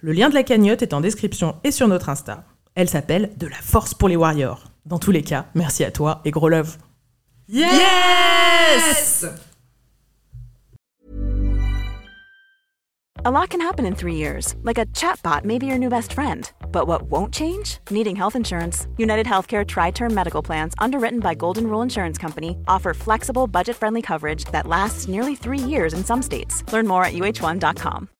Le lien de la cagnotte est en description et sur notre Insta. Elle s'appelle De la force pour les warriors. Dans tous les cas, merci à toi et gros love. Yes! A lot can happen in three years, like a chatbot may be your new best friend. But what won't change? Needing health insurance. United Healthcare Tri Term Medical Plans, underwritten by Golden Rule Insurance Company, offer flexible, budget friendly coverage that lasts nearly three years in some states. Learn more at uh1.com.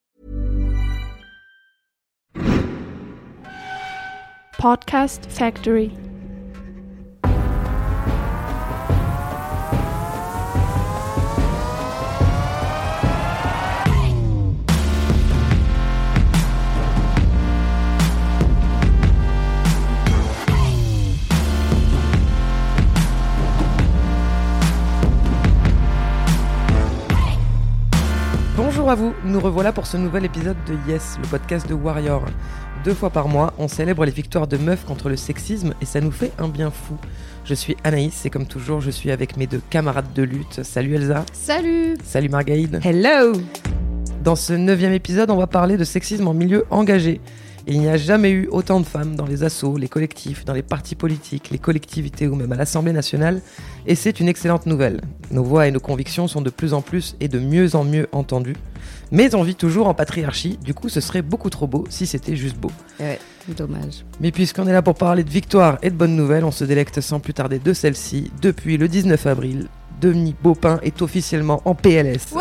Podcast Factory. Bonjour à vous, nous revoilà pour ce nouvel épisode de Yes, le podcast de Warrior. Deux fois par mois, on célèbre les victoires de meufs contre le sexisme et ça nous fait un bien fou. Je suis Anaïs et comme toujours, je suis avec mes deux camarades de lutte. Salut Elsa. Salut Salut Margaïde. Hello! Dans ce neuvième épisode, on va parler de sexisme en milieu engagé. Il n'y a jamais eu autant de femmes dans les assos, les collectifs, dans les partis politiques, les collectivités ou même à l'Assemblée nationale, et c'est une excellente nouvelle. Nos voix et nos convictions sont de plus en plus et de mieux en mieux entendues, mais on vit toujours en patriarchie, du coup ce serait beaucoup trop beau si c'était juste beau. Ouais, dommage. Mais puisqu'on est là pour parler de victoire et de bonnes nouvelles, on se délecte sans plus tarder de celle-ci. Depuis le 19 avril, Denis Baupin est officiellement en PLS.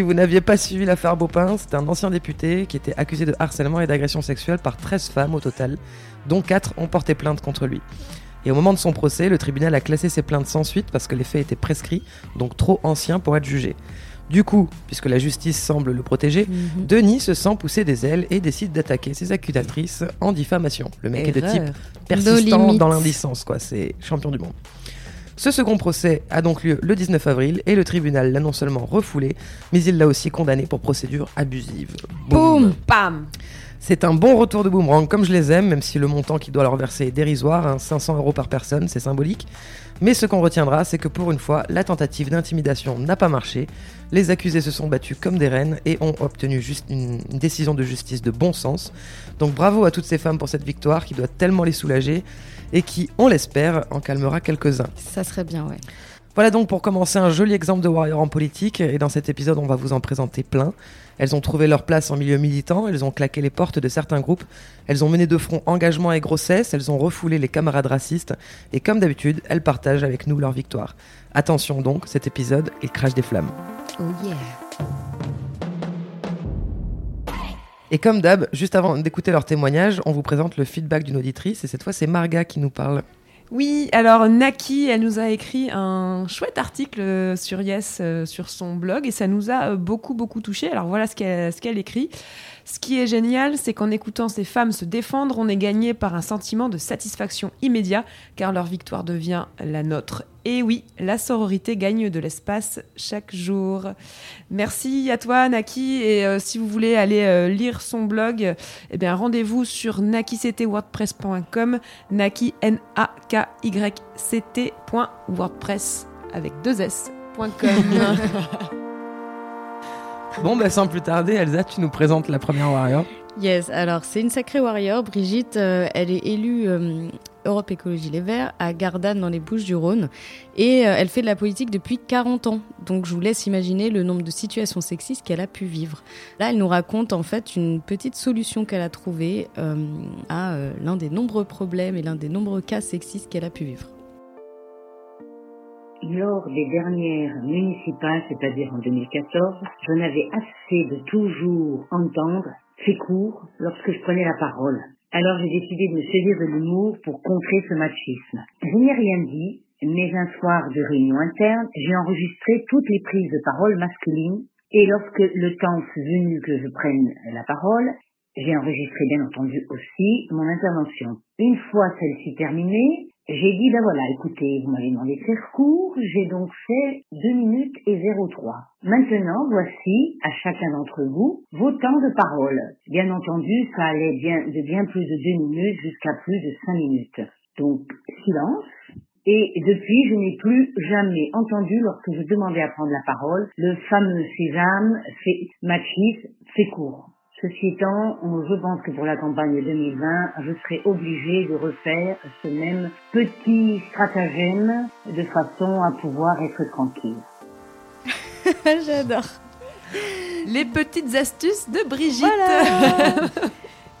Si vous n'aviez pas suivi l'affaire Baupin, c'est un ancien député qui était accusé de harcèlement et d'agression sexuelle par 13 femmes au total, dont 4 ont porté plainte contre lui. Et au moment de son procès, le tribunal a classé ses plaintes sans suite parce que les faits étaient prescrits, donc trop anciens pour être jugés. Du coup, puisque la justice semble le protéger, Mhm. Denis se sent pousser des ailes et décide d'attaquer ses accusatrices en diffamation. Le mec est de type persistant dans l'indécence, quoi. C'est champion du monde. Ce second procès a donc lieu le 19 avril et le tribunal l'a non seulement refoulé, mais il l'a aussi condamné pour procédure abusive. Boum Pam! C'est un bon retour de boomerang comme je les aime, même si le montant qu'il doit leur verser est dérisoire, hein, 500 euros par personne, c'est symbolique. Mais ce qu'on retiendra, c'est que pour une fois, la tentative d'intimidation n'a pas marché. Les accusés se sont battus comme des reines et ont obtenu une décision de justice de bon sens. Donc bravo à toutes ces femmes pour cette victoire qui doit tellement les soulager et qui, on l'espère, en calmera quelques-uns. Ça serait bien, ouais. Voilà donc pour commencer un joli exemple de warrior en politique, et dans cet épisode on va vous en présenter plein. Elles ont trouvé leur place en milieu militant, elles ont claqué les portes de certains groupes, elles ont mené de front engagement et grossesse, elles ont refoulé les camarades racistes, et comme d'habitude, elles partagent avec nous leur victoire. Attention donc, cet épisode, il crache des flammes. Oh yeah. Et comme d'hab, juste avant d'écouter leur témoignage, on vous présente le feedback d'une auditrice, et cette fois c'est Marga qui nous parle. Oui, alors Naki, elle nous a écrit un chouette article euh, sur Yes euh, sur son blog et ça nous a euh, beaucoup beaucoup touché. Alors voilà ce qu'elle ce qu'elle écrit. Ce qui est génial, c'est qu'en écoutant ces femmes se défendre, on est gagné par un sentiment de satisfaction immédiat car leur victoire devient la nôtre. Et oui, la sororité gagne de l'espace chaque jour. Merci à toi Naki et euh, si vous voulez aller euh, lire son blog, eh bien rendez-vous sur nakictwordpress.com naki n a k y c t.wordpress avec deux s.com. Bon bah sans plus tarder, Elsa, tu nous présentes la première warrior. Yes, alors c'est une sacrée warrior. Brigitte, euh, elle est élue euh, Europe Écologie Les Verts à Gardanne dans les Bouches du Rhône et euh, elle fait de la politique depuis 40 ans. Donc je vous laisse imaginer le nombre de situations sexistes qu'elle a pu vivre. Là, elle nous raconte en fait une petite solution qu'elle a trouvée à l'un des nombreux problèmes et l'un des nombreux cas sexistes qu'elle a pu vivre. Lors des dernières municipales, c'est-à-dire en 2014, je n'avais assez de toujours entendre ces cours lorsque je prenais la parole. Alors j'ai décidé de me saisir de l'humour pour contrer ce machisme. Je n'ai rien dit, mais un soir de réunion interne, j'ai enregistré toutes les prises de parole masculines et lorsque le temps fut venu que je prenne la parole, J'ai enregistré bien entendu aussi mon intervention. Une fois celle-ci terminée, j'ai dit, ben voilà, écoutez, vous m'avez demandé de faire court, j'ai donc fait 2 minutes et 03. Maintenant, voici, à chacun d'entre vous, vos temps de parole. Bien entendu, ça allait bien, de bien plus de 2 minutes jusqu'à plus de 5 minutes. Donc, silence. Et depuis, je n'ai plus jamais entendu, lorsque je demandais à prendre la parole, le fameux sésame, fait, machis, fait court. Ceci étant, je pense que pour la campagne 2020, je serai obligée de refaire ce même petit stratagème de façon à pouvoir être tranquille. J'adore. Les petites astuces de Brigitte. Voilà.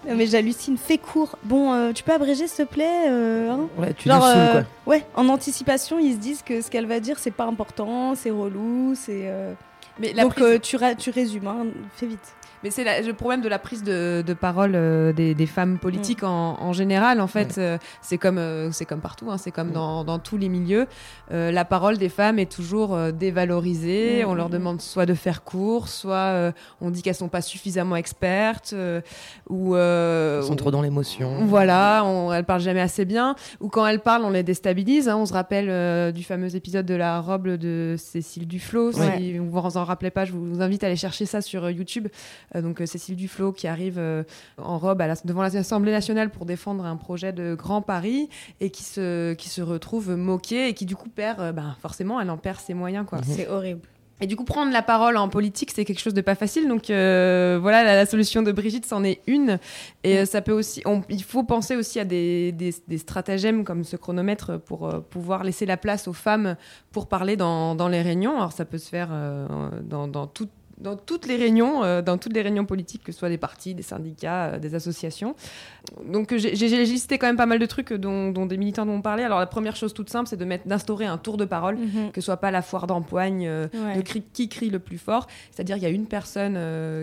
mais j'hallucine, fais court. Bon, euh, tu peux abréger s'il te plaît euh, hein Ouais, tu Genre, euh, quoi. Ouais, en anticipation, ils se disent que ce qu'elle va dire, c'est pas important, c'est relou, c'est. euh, Mais la Donc prise- euh, tu, ra- tu résumes, hein, fais vite. Mais c'est le problème de la prise de, de parole euh, des, des femmes politiques en, en général. En fait, euh, c'est comme euh, c'est comme partout. hein, c'est comme Mm. dans, dans tous les milieux. Euh, la parole des femmes est toujours euh, dévalorisée. Mm, On leur mm, demande soit de faire court, soit euh, on dit qu'elles sont pas suffisamment expertes, euh, ou euh, Ils sont trop dans l'émotion. Voilà, on, elles parlent jamais assez bien. Ou quand elles parlent, on les déstabilise. hein. On se rappelle euh, du fameux épisode de la robe de Cécile Duflo. Si vous vous en rappelez pas, je vous invite à aller chercher ça sur YouTube. Euh, donc euh, Cécile Duflo qui arrive euh, en robe à la- devant l'Assemblée nationale pour défendre un projet de Grand Paris et qui se, qui se retrouve moquée et qui du coup perd, ben, forcément, elle en perd ses moyens. quoi. C'est horrible. Et du coup, prendre la parole en politique, c'est quelque chose de pas facile. Donc euh, voilà, la, la solution de Brigitte, c'en est une. Et euh, ça peut aussi, on- il faut penser aussi à des, des, des stratagèmes comme ce chronomètre pour euh, pouvoir laisser la place aux femmes pour parler dans, dans les réunions. Alors ça peut se faire dans, dans tout- dans toutes les réunions, euh, dans toutes les réunions politiques, que ce soit des partis, des syndicats, euh, des associations. Donc euh, j'ai listé quand même pas mal de trucs dont, dont des militants m'ont parlé. Alors la première chose toute simple, c'est de mettre, d'instaurer un tour de parole, que ce soit pas la foire d'empoigne. euh, Ouais. de cri- qui crie le plus fort. C'est-à-dire il y a une personne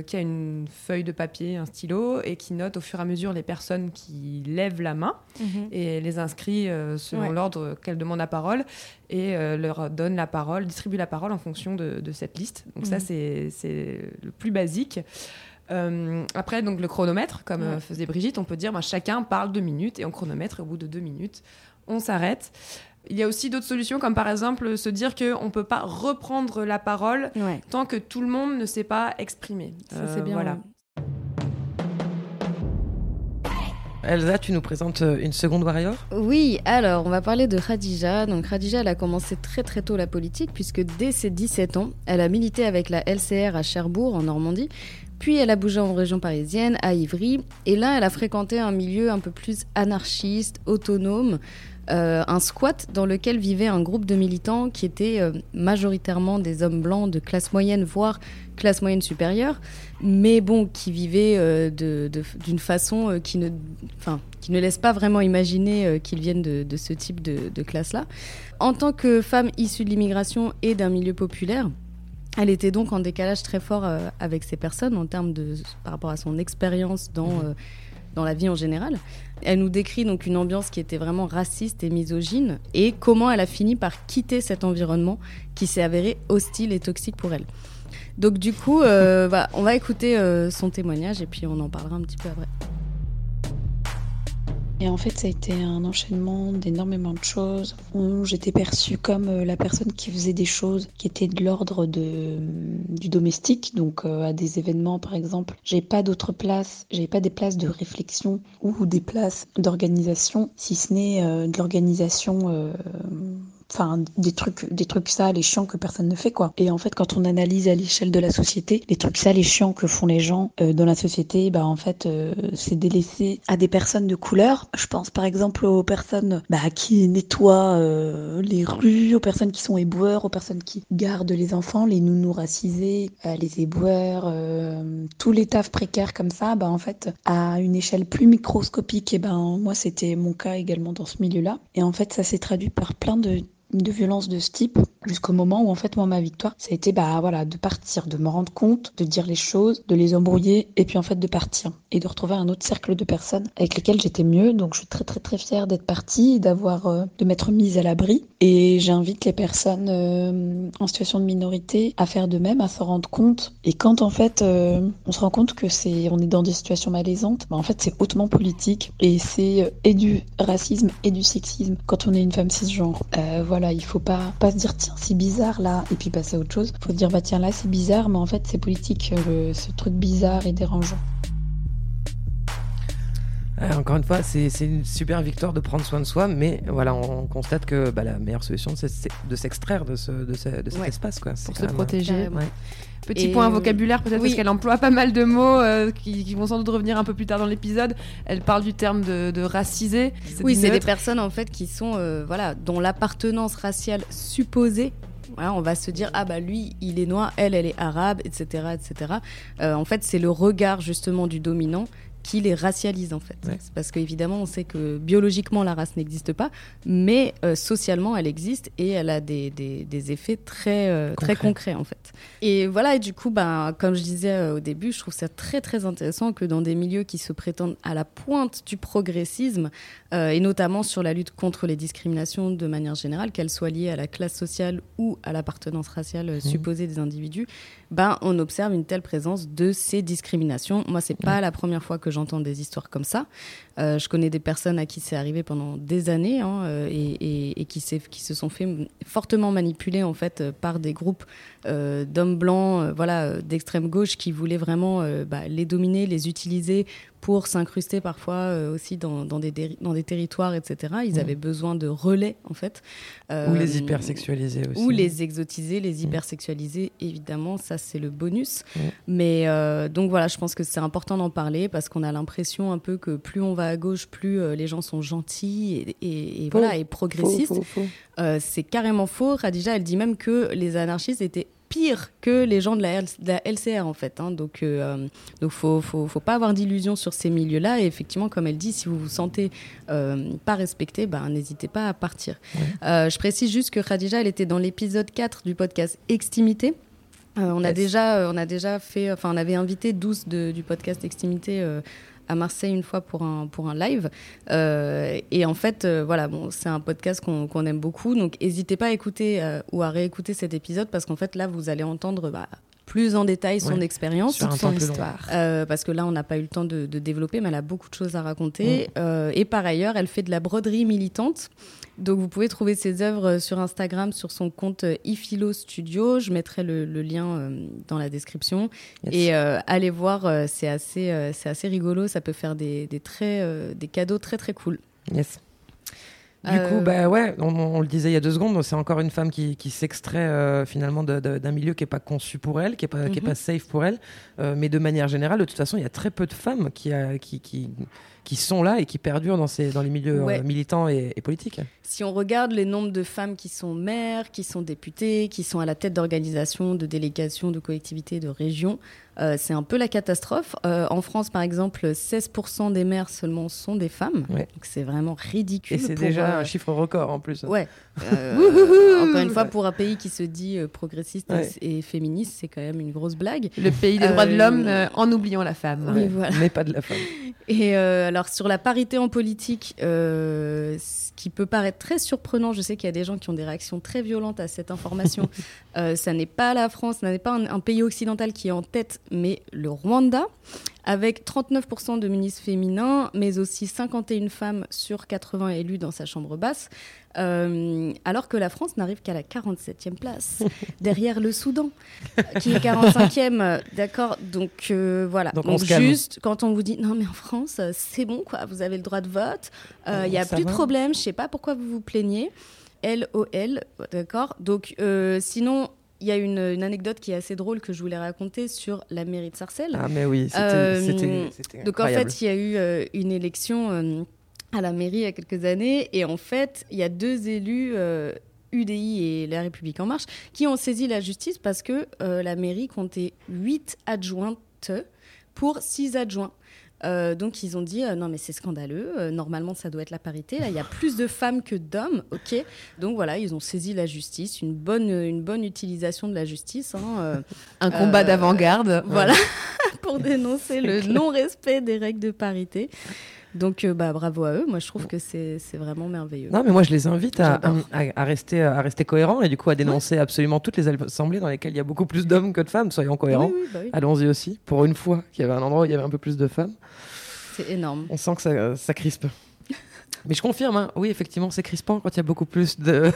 qui a une feuille de papier, un stylo, et qui note au fur et à mesure les personnes qui lèvent la main Mhm. et les inscrit selon Ouais. l'ordre qu'elle demande la parole et leur donne la parole, distribue la parole en fonction de, de cette liste. Donc ça Mhm. c'est c'est le plus basique. Euh, après, donc le chronomètre, comme euh, Ouais. faisait Brigitte, on peut dire bah, chacun parle deux minutes et on chronomètre et au bout de deux minutes, on s'arrête. Il y a aussi d'autres solutions, comme par exemple se dire qu'on ne peut pas reprendre la parole Ouais. tant que tout le monde ne s'est pas exprimé. Ça, Euh, c'est bien. Voilà. Elsa, tu nous présentes euh, une seconde warrior? Oui, alors on va parler de Khadija. Donc Khadija, elle a commencé très très tôt la politique puisque dès ses 17 ans, elle a milité avec la LCR à Cherbourg en Normandie. Puis elle a bougé en région parisienne, à Ivry. Et là, elle a fréquenté un milieu un peu plus anarchiste, autonome, euh, un squat dans lequel vivait un groupe de militants qui étaient euh, majoritairement des hommes blancs de classe moyenne, voire classe moyenne supérieure, mais bon, qui vivaient euh, de- de- d'une façon qui ne, enfin, qui ne laisse pas vraiment imaginer qu'ils viennent de, de ce type de, classe-là. En tant que femme issue de l'immigration et d'un milieu populaire, elle était donc en décalage très fort avec ces personnes en termes de par rapport à son expérience dans euh, dans la vie en général. Elle nous décrit donc une ambiance qui était vraiment raciste et misogyne et comment elle a fini par quitter cet environnement qui s'est avéré hostile et toxique pour elle. Donc du coup, euh, bah, on va écouter euh, son témoignage et puis on en parlera un petit peu après. Et en fait, ça a été un enchaînement d'énormément de choses où j'étais perçue comme euh, la personne qui faisait des choses qui étaient de l'ordre de, du domestique. Donc, euh, à des événements, par exemple, j'ai pas d'autres places, j'ai pas des places de réflexion ou des places d'organisation, si ce n'est euh, de l'organisation. Enfin, des trucs, des trucs sales et chiants que personne ne fait, quoi. Et en fait, quand on analyse à l'échelle de la société, les trucs sales et chiants que font les gens euh, dans la société, bah, en fait, euh, c'est délaissé à des personnes de couleur. Je pense, par exemple, aux personnes bah, qui nettoient euh, les rues, aux personnes qui sont éboueurs, aux personnes qui gardent les enfants, les nounous racisés, euh, les éboueurs, euh, tous les tafs précaires comme ça, bah, en fait, à une échelle plus microscopique, et ben, moi, c'était mon cas également dans ce milieu-là. Et en fait, ça s'est traduit par plein de de violence de ce type jusqu'au moment où en fait moi ma victoire ça a été bah voilà de partir de me rendre compte de dire les choses de les embrouiller et puis en fait de partir et de retrouver un autre cercle de personnes avec lesquelles j'étais mieux. Donc je suis très très très fière d'être partie d'avoir euh, de m'être mise à l'abri et j'invite les personnes euh, en situation de minorité à faire de même à se rendre compte. Et quand en fait euh, on se rend compte que c'est on est dans des situations malaisantes bah, en fait c'est hautement politique et c'est et du racisme et du sexisme quand on est une femme cisgenre. Voilà voilà, il faut pas, pas se dire tiens, c'est bizarre là, et puis passer à autre chose. Il faut se dire bah tiens, là c'est bizarre, mais en fait c'est politique, ce truc bizarre et dérangeant. encore une fois, c'est une super victoire de prendre soin de soi, mais voilà, on constate que bah, la meilleure solution, c'est de s'extraire de, ce, de, cet espace. Quoi. Pour se protéger. Petit point vocabulaire, peut-être parce qu'elle emploie pas mal de mots euh, qui, vont sans doute revenir un peu plus tard dans l'épisode. Elle parle du terme de, de racisé. Oui, c'est des personnes en fait qui sont, euh, voilà, dont l'appartenance raciale supposée on va se dire ah bah lui il est noir, elle elle est arabe, etc. etc. Euh, en fait c'est le regard justement du dominant qui les racialise en fait. Parce qu'évidemment, on sait que biologiquement, la race n'existe pas, mais euh, socialement, elle existe et elle a des, des, effets très, euh, Concret. très concrets en fait. Et voilà, et du coup, ben, comme je disais euh, au début, je trouve ça très très intéressant que dans des milieux qui se prétendent à la pointe du progressisme, et notamment sur la lutte contre les discriminations de manière générale, qu'elles soient liées à la classe sociale ou à l'appartenance raciale mmh. supposée des individus, ben, on observe une telle présence de ces discriminations. Moi, c'est pas la première fois que j'entends des histoires comme ça. Euh, je connais des personnes à qui c'est arrivé pendant des années hein, euh, et, qui, qui, se sont fait fortement manipuler en fait euh, par des groupes d'hommes blancs, voilà, d'extrême gauche qui voulaient vraiment bah, les dominer, les utiliser pour s'incruster parfois aussi dans, dans, des, dans des territoires, etc. Ils mmh. avaient besoin de relais, en fait. ou les hypersexualiser aussi. Ou les exotiser, les mmh. hypersexualiser, évidemment, ça c'est le bonus. Mmh. Mais donc voilà, je pense que c'est important d'en parler parce qu'on a l'impression un peu que plus on va à gauche, plus les gens sont gentils et, et, voilà, et progressistes. c'est carrément faux. Radija, elle dit même que les anarchistes étaient pire que les gens de la, LCR en fait. Hein. Donc, euh, donc faut, faut, faut, pas avoir d'illusions sur ces milieux-là. Et effectivement, comme elle dit, si vous vous sentez euh, pas respecté, ben n'hésitez pas à partir. Euh, je précise juste que Khadija, elle était dans l'épisode 4 du podcast Extimité. on, a déjà, on a déjà fait, enfin, on avait invité 12 du podcast Extimité à Marseille une fois pour un, pour un live. Euh, et en fait, euh, voilà, bon, c'est un podcast qu'on aime beaucoup. Donc, n'hésitez pas à écouter euh, ou à réécouter cet épisode parce qu'en fait, là, vous allez entendre bah, plus en détail son expérience, son histoire. parce que là, on n'a pas eu le temps de, développer, mais elle a beaucoup de choses à raconter. et par ailleurs, elle fait de la broderie militante. Donc vous pouvez trouver ses œuvres sur Instagram sur son compte euh, iFilo Studio. Je mettrai le, lien euh, dans la description. Et euh, allez voir, c'est assez, c'est assez rigolo. Ça peut faire des, des, très, des cadeaux très très cool. Yes. Du coup, bah ouais, on, le disait il y a deux secondes, c'est encore une femme qui, qui s'extrait finalement d'un milieu qui n'est pas conçu pour elle, qui n'est pas, qui est pas mhm. safe pour elle. mais de manière générale, de toute façon, il y a très peu de femmes qui, qui, qui, qui sont là et qui perdurent dans, ces, dans les milieux euh, militants et, politiques. Si on regarde les nombres de femmes qui sont maires, qui sont députées, qui sont à la tête d'organisations, de délégations, de collectivités, de régions, euh, c'est un peu la catastrophe. Euh, en France, par exemple, 16% des maires seulement sont des femmes. Donc c'est vraiment ridicule. Et c'est déjà un chiffre record en plus. Ouais. encore une fois, pour un pays qui se dit progressiste et féministe, c'est quand même une grosse blague. Le pays des droits de l'homme en oubliant la femme. Mais pas de la femme. Et alors sur la parité en politique, euh, ce qui peut paraître très surprenant, je sais qu'il y a des gens qui ont des réactions très violentes à cette information. euh, ça n'est pas la France, ça n'est pas un, pays occidental qui est en tête, mais le Rwanda, avec 39% de ministres féminins, mais aussi 51 femmes sur 80 élus dans sa chambre basse. Euh, alors que la France n'arrive qu'à la 47e place, derrière le Soudan, qui est 45e. D'accord Donc euh, voilà. Donc, juste, quand on vous dit non, mais en France, c'est bon, quoi, vous avez le droit de vote, euh, il n'y a plus de problème, je ne sais pas pourquoi vous vous plaignez. LOL, d'accord Donc sinon, il y a une, anecdote qui est assez drôle que je voulais raconter sur la mairie de Sarcelles. Ah, mais oui, c'était. donc en fait, il y a eu une élection à la mairie il y a quelques années. Et en fait, il y a deux élus, UDI euh, et La République En Marche, qui ont saisi la justice parce que euh, la mairie comptait 8 adjointes pour 6 adjoints. Euh, donc ils ont dit euh, non mais c'est scandaleux, euh, normalement ça doit être la parité, là il y a plus de femmes que d'hommes, ok. Donc voilà, ils ont saisi la justice, une bonne, une bonne utilisation de la justice. hein, Un combat d'avant-garde. voilà, pour dénoncer le non-respect des règles de parité. Donc euh, bah, bravo à eux, moi je trouve que c'est vraiment merveilleux. Non, mais moi je les invite à, J'adore. à, à rester, à rester cohérents et du coup à dénoncer absolument toutes les assemblées dans lesquelles il y a beaucoup plus d'hommes que de femmes. Soyons cohérents. Oui, oui, bah oui. Allons-y aussi. Pour une fois qu'il y avait un endroit où il y avait un peu plus de femmes, C'est énorme. on sent que ça, ça crispe. Mais je confirme, hein, oui, effectivement, c'est crispant quand il y a beaucoup plus d'une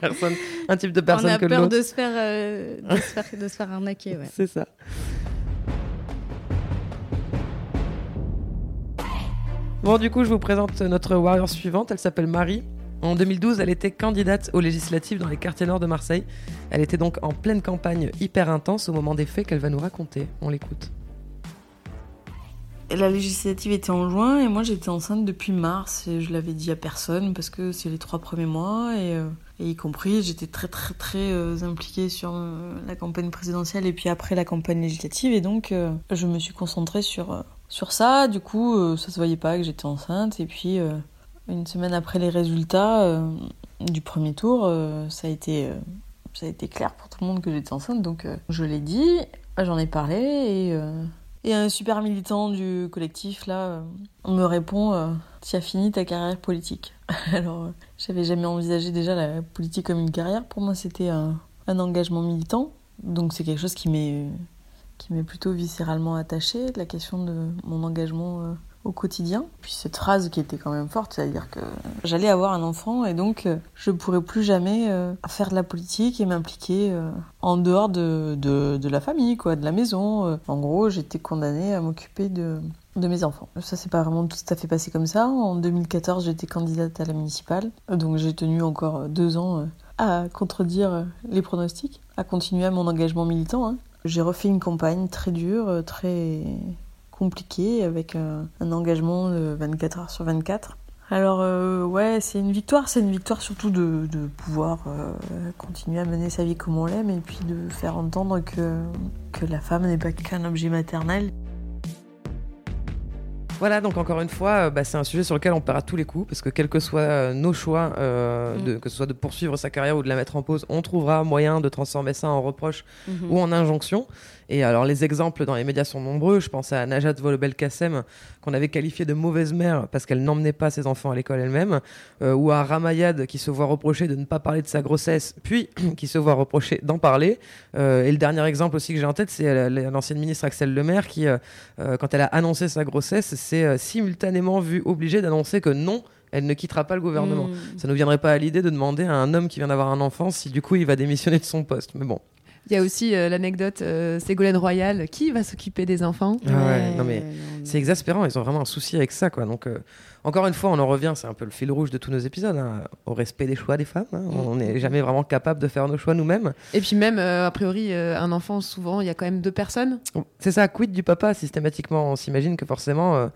personne, un type de On personne a que peur l'autre. de se faire, euh, de, se faire de se faire arnaquer. Ouais. C'est ça. Bon, du coup, je vous présente notre warrior suivante. Elle s'appelle Marie. En 2012, elle était candidate aux législatives dans les quartiers nord de Marseille. Elle était donc en pleine campagne hyper intense au moment des faits qu'elle va nous raconter. On l'écoute. La législative était en juin et moi j'étais enceinte depuis mars et je l'avais dit à personne parce que c'est les trois premiers mois et, euh, et y compris j'étais très très très euh, impliquée sur euh, la campagne présidentielle et puis après la campagne législative et donc je me suis concentrée sur, sur ça. Du coup euh, ça se voyait pas que j'étais enceinte et puis euh, une semaine après les résultats euh, du premier tour ça a été ça a été clair pour tout le monde que j'étais enceinte donc je l'ai dit, j'en ai parlé et un super militant du collectif, là, me répond Tu as fini ta carrière politique. Alors, j'avais jamais envisagé déjà la politique comme une carrière. Pour moi, c'était un, un engagement militant. Donc, c'est quelque chose qui m'est qui m'est plutôt viscéralement attaché, la question de mon engagement euh, au quotidien. Puis cette phrase qui était quand même forte, c'est-à-dire que j'allais avoir un enfant et donc euh, je pourrais plus jamais euh, faire de la politique et m'impliquer en dehors de, de, la famille, quoi, de la maison. En gros, j'étais condamnée à m'occuper de, de mes enfants. Ça s'est pas vraiment tout à fait passé comme ça. En 2014, j'étais candidate à la municipale, donc j'ai tenu encore deux ans à contredire les pronostics, à continuer à mon engagement militant. hein. J'ai refait une campagne très dure, euh, très compliquée, avec un, un engagement de 24 heures sur 24. Alors euh, ouais, c'est une victoire, c'est une victoire surtout de, pouvoir euh, continuer à mener sa vie comme on l'aime et puis de faire entendre que la femme n'est pas qu'un objet maternel. Voilà, donc encore une fois, euh, bah, c'est un sujet sur lequel on perd à tous les coups, parce que quels que soient euh, nos choix, euh, Mm. de, que ce soit de poursuivre sa carrière ou de la mettre en pause, on trouvera moyen de transformer ça en reproche Mhm. ou en injonction. Et alors les exemples dans les médias sont nombreux. Je pense à Najat Vallaud-Belkacem, qu'on avait qualifiée de mauvaise mère parce qu'elle n'emmenait pas ses enfants à l'école elle-même, euh, ou à Ramayad qui se voit reprocher de ne pas parler de sa grossesse, puis qui se voit reprocher d'en parler. Euh, et le dernier exemple aussi que j'ai en tête, c'est euh, la- l'ancienne ministre Axel Lemaire qui, euh, quand elle a annoncé sa grossesse, s'est simultanément vue obligée d'annoncer que non, elle ne quittera pas le gouvernement. Mm. Ça ne nous viendrait pas à l'idée de demander à un homme qui vient d'avoir un enfant si du coup il va démissionner de son poste. Mais bon. Il y a aussi euh, l'anecdote euh, Ségolène Royal qui va s'occuper des enfants. Ah ouais, non mais C'est exaspérant, ils ont vraiment un souci avec ça, quoi. Donc, euh, encore une fois, on en revient, c'est un peu le fil rouge de tous nos épisodes, hein, au respect des choix des femmes. hein. On n'est jamais vraiment capable de faire nos choix nous-mêmes. Et puis même, euh, a priori, euh, un enfant, souvent, il y a quand même deux personnes. C'est ça, quid du papa systématiquement? On s'imagine que forcément, euh,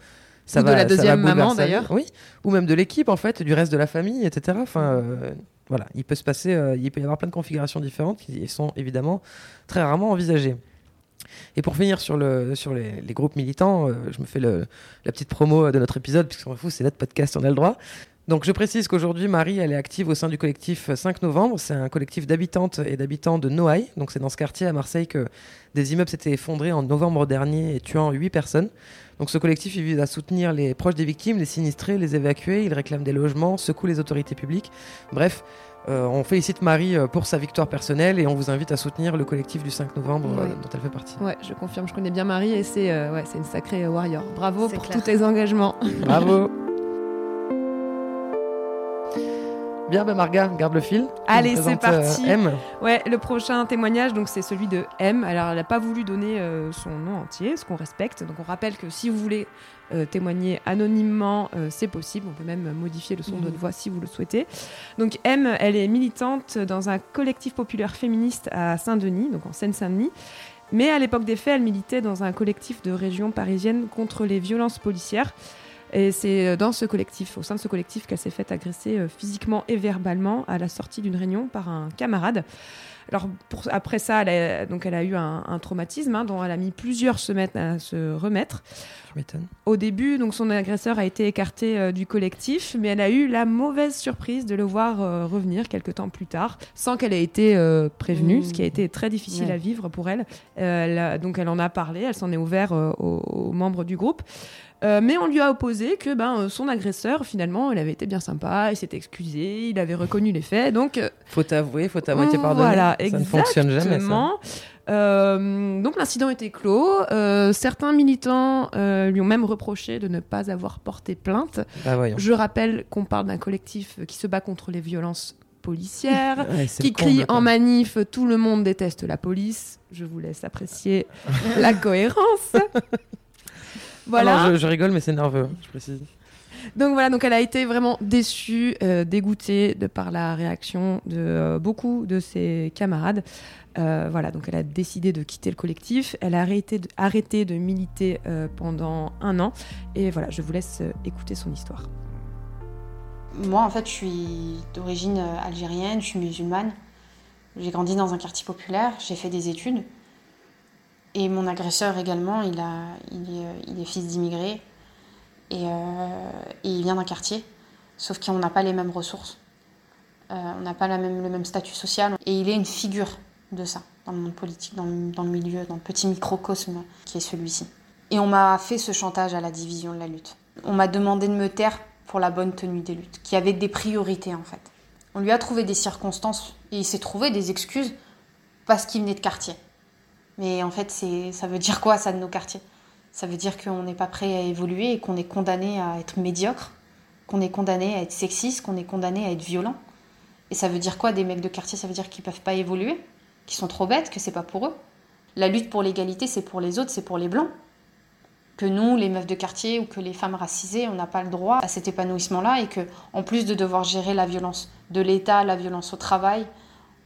ça Ou de va. la ça deuxième maman, d'ailleurs. Oui, ou même de l'équipe, en fait, du reste de la famille, etc. Enfin, euh, voilà, il peut se passer, euh, il peut y avoir plein de configurations différentes qui sont évidemment très rarement envisagées. Et pour finir sur, le, sur les, groupes militants, euh, je me fais le, la petite promo de notre épisode, puisqu'on s'en fout, c'est notre podcast, on a le droit. Donc je précise qu'aujourd'hui, Marie, elle est active au sein du collectif 5 novembre. C'est un collectif d'habitantes et d'habitants de Noailles. Donc c'est dans ce quartier à Marseille que des immeubles s'étaient effondrés en novembre dernier et tuant 8 personnes. Donc ce collectif, il vise à soutenir les proches des victimes, les sinistrés, les évacuer. Il réclame des logements, secoue les autorités publiques. Bref, euh, on félicite Marie euh, pour sa victoire personnelle et on vous invite à soutenir le collectif du 5 novembre euh, dont elle fait partie. Ouais, je confirme, je connais bien Marie et c'est euh, ouais, c'est une sacrée warrior. Bravo pour clair. tous tes engagements. Bravo Bien, ben Marga, garde le fil. Allez, c'est parti. euh, M. Ouais, le prochain témoignage, donc c'est celui de M. Alors, elle n'a pas voulu donner euh, son nom entier, ce qu'on respecte. Donc, on rappelle que si vous voulez euh, témoigner anonymement, c'est possible. On peut même modifier le son de votre voix si vous le souhaitez. Donc, M, elle est militante dans un collectif populaire féministe à Saint-Denis, donc en Seine-Saint-Denis. Mais à l'époque des faits, elle militait dans un collectif de région parisienne contre les violences policières. Et c'est euh, dans ce collectif, au sein de ce collectif, qu'elle s'est faite agresser euh, physiquement et verbalement à la sortie d'une réunion par un camarade. Alors pour, après ça, elle a, donc elle a eu un, un traumatisme hein, dont elle a mis plusieurs semaines à se remettre. Je m'étonne. Au début, donc son agresseur a été écarté euh, du collectif, mais elle a eu la mauvaise surprise de le voir euh, revenir quelques temps plus tard, sans qu'elle ait été euh, prévenue, Mmh. ce qui a été très difficile Ouais. à vivre pour elle. Euh, elle a- donc elle en a parlé, elle s'en est ouverte euh, aux, aux membres du groupe. Euh, mais on lui a opposé que ben, euh, son agresseur, finalement, il avait été bien sympa, il s'est excusé, il avait reconnu les faits. Donc, euh, Faut avouer, faut à moitié pardonner. voilà, ça ne fonctionne jamais. Ça. Euh, donc l'incident était clos. Euh, certains militants euh, lui ont même reproché de ne pas avoir porté plainte. Bah. Je rappelle qu'on parle d'un collectif qui se bat contre les violences policières, Ouais, qui crie en manif tout le monde déteste la police. Je vous laisse apprécier la cohérence. Voilà. Alors, je, je rigole, mais c'est nerveux, je précise. Donc voilà, donc elle a été vraiment déçue, euh, dégoûtée de par la réaction de euh, beaucoup de ses camarades. Euh, voilà, donc elle a décidé de quitter le collectif. Elle a arrêté de, arrêté de militer euh, pendant un an. Et voilà, je vous laisse euh, écouter son histoire. Moi, en fait, je suis d'origine algérienne, je suis musulmane. J'ai grandi dans un quartier populaire, j'ai fait des études. Et mon agresseur également, il, euh, est fils d'immigrés. Et, euh, et il vient d'un quartier. Sauf qu'on n'a pas les mêmes ressources. Euh, on n'a pas le même statut social. Et il est une figure de ça, dans le monde politique, dans le, dans le milieu, dans le petit microcosme qui est celui-ci. Et on m'a fait ce chantage à la division de la lutte. On m'a demandé de me taire pour la bonne tenue des luttes, qui avait des priorités en fait. On lui a trouvé des circonstances et il s'est trouvé des excuses parce qu'il venait de quartier. Mais en fait, ça veut dire quoi ça de nos quartiers? Ça veut dire qu'on n'est pas prêt à évoluer et qu'on est condamné à être médiocre, qu'on est condamné à être sexiste, qu'on est condamné à être violent. Et ça veut dire quoi des mecs de quartier? Ça veut dire qu'ils peuvent pas évoluer, qu'ils sont trop bêtes, que c'est pas pour eux? La lutte pour l'égalité, c'est pour les autres, c'est pour les blancs que nous, les meufs de quartier ou que les femmes racisées, on n'a pas le droit à cet épanouissement-là et que, en plus de devoir gérer la violence de l'État, la violence au travail,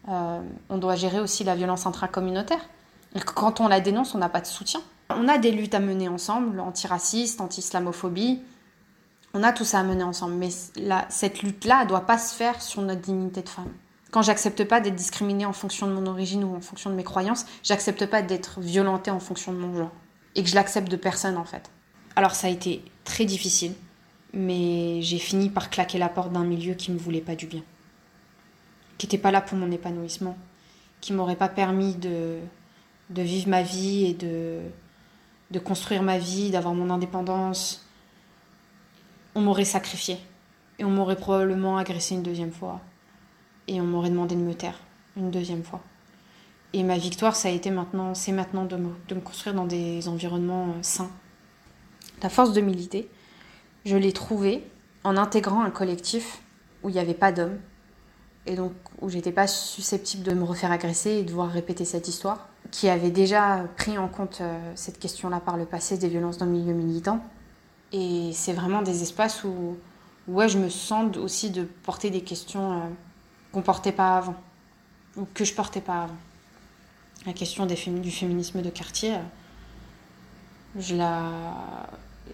euh, on doit gérer aussi la violence intracommunautaire. Quand on la dénonce, on n'a pas de soutien. On a des luttes à mener ensemble, antiraciste, anti-islamophobie. On a tout ça à mener ensemble. Mais cette lutte-là, ne doit pas se faire sur notre dignité de femme. Quand j'accepte pas d'être discriminée en fonction de mon origine ou en fonction de mes croyances, j'accepte pas d'être violentée en fonction de mon genre et que je l'accepte de personne en fait. Alors ça a été très difficile, mais j'ai fini par claquer la porte d'un milieu qui me voulait pas du bien, qui n'était pas là pour mon épanouissement, qui m'aurait pas permis de, de vivre ma vie et de, de construire ma vie, d'avoir mon indépendance. On m'aurait sacrifié et on m'aurait probablement agressé une deuxième fois et on m'aurait demandé de me taire une deuxième fois. Et ma victoire, ça a été maintenant, c'est maintenant de me, de me construire dans des environnements euh, sains. La force de militer, je l'ai trouvée en intégrant un collectif où il n'y avait pas d'hommes et donc où j'étais pas susceptible de me refaire agresser et de devoir répéter cette histoire, qui avait déjà pris en compte euh, cette question-là par le passé des violences dans le milieu militant. Et c'est vraiment des espaces où, ouais, je me sens aussi de porter des questions euh, qu'on portait pas avant ou que je portais pas avant la question du féminisme de quartier, euh, je la,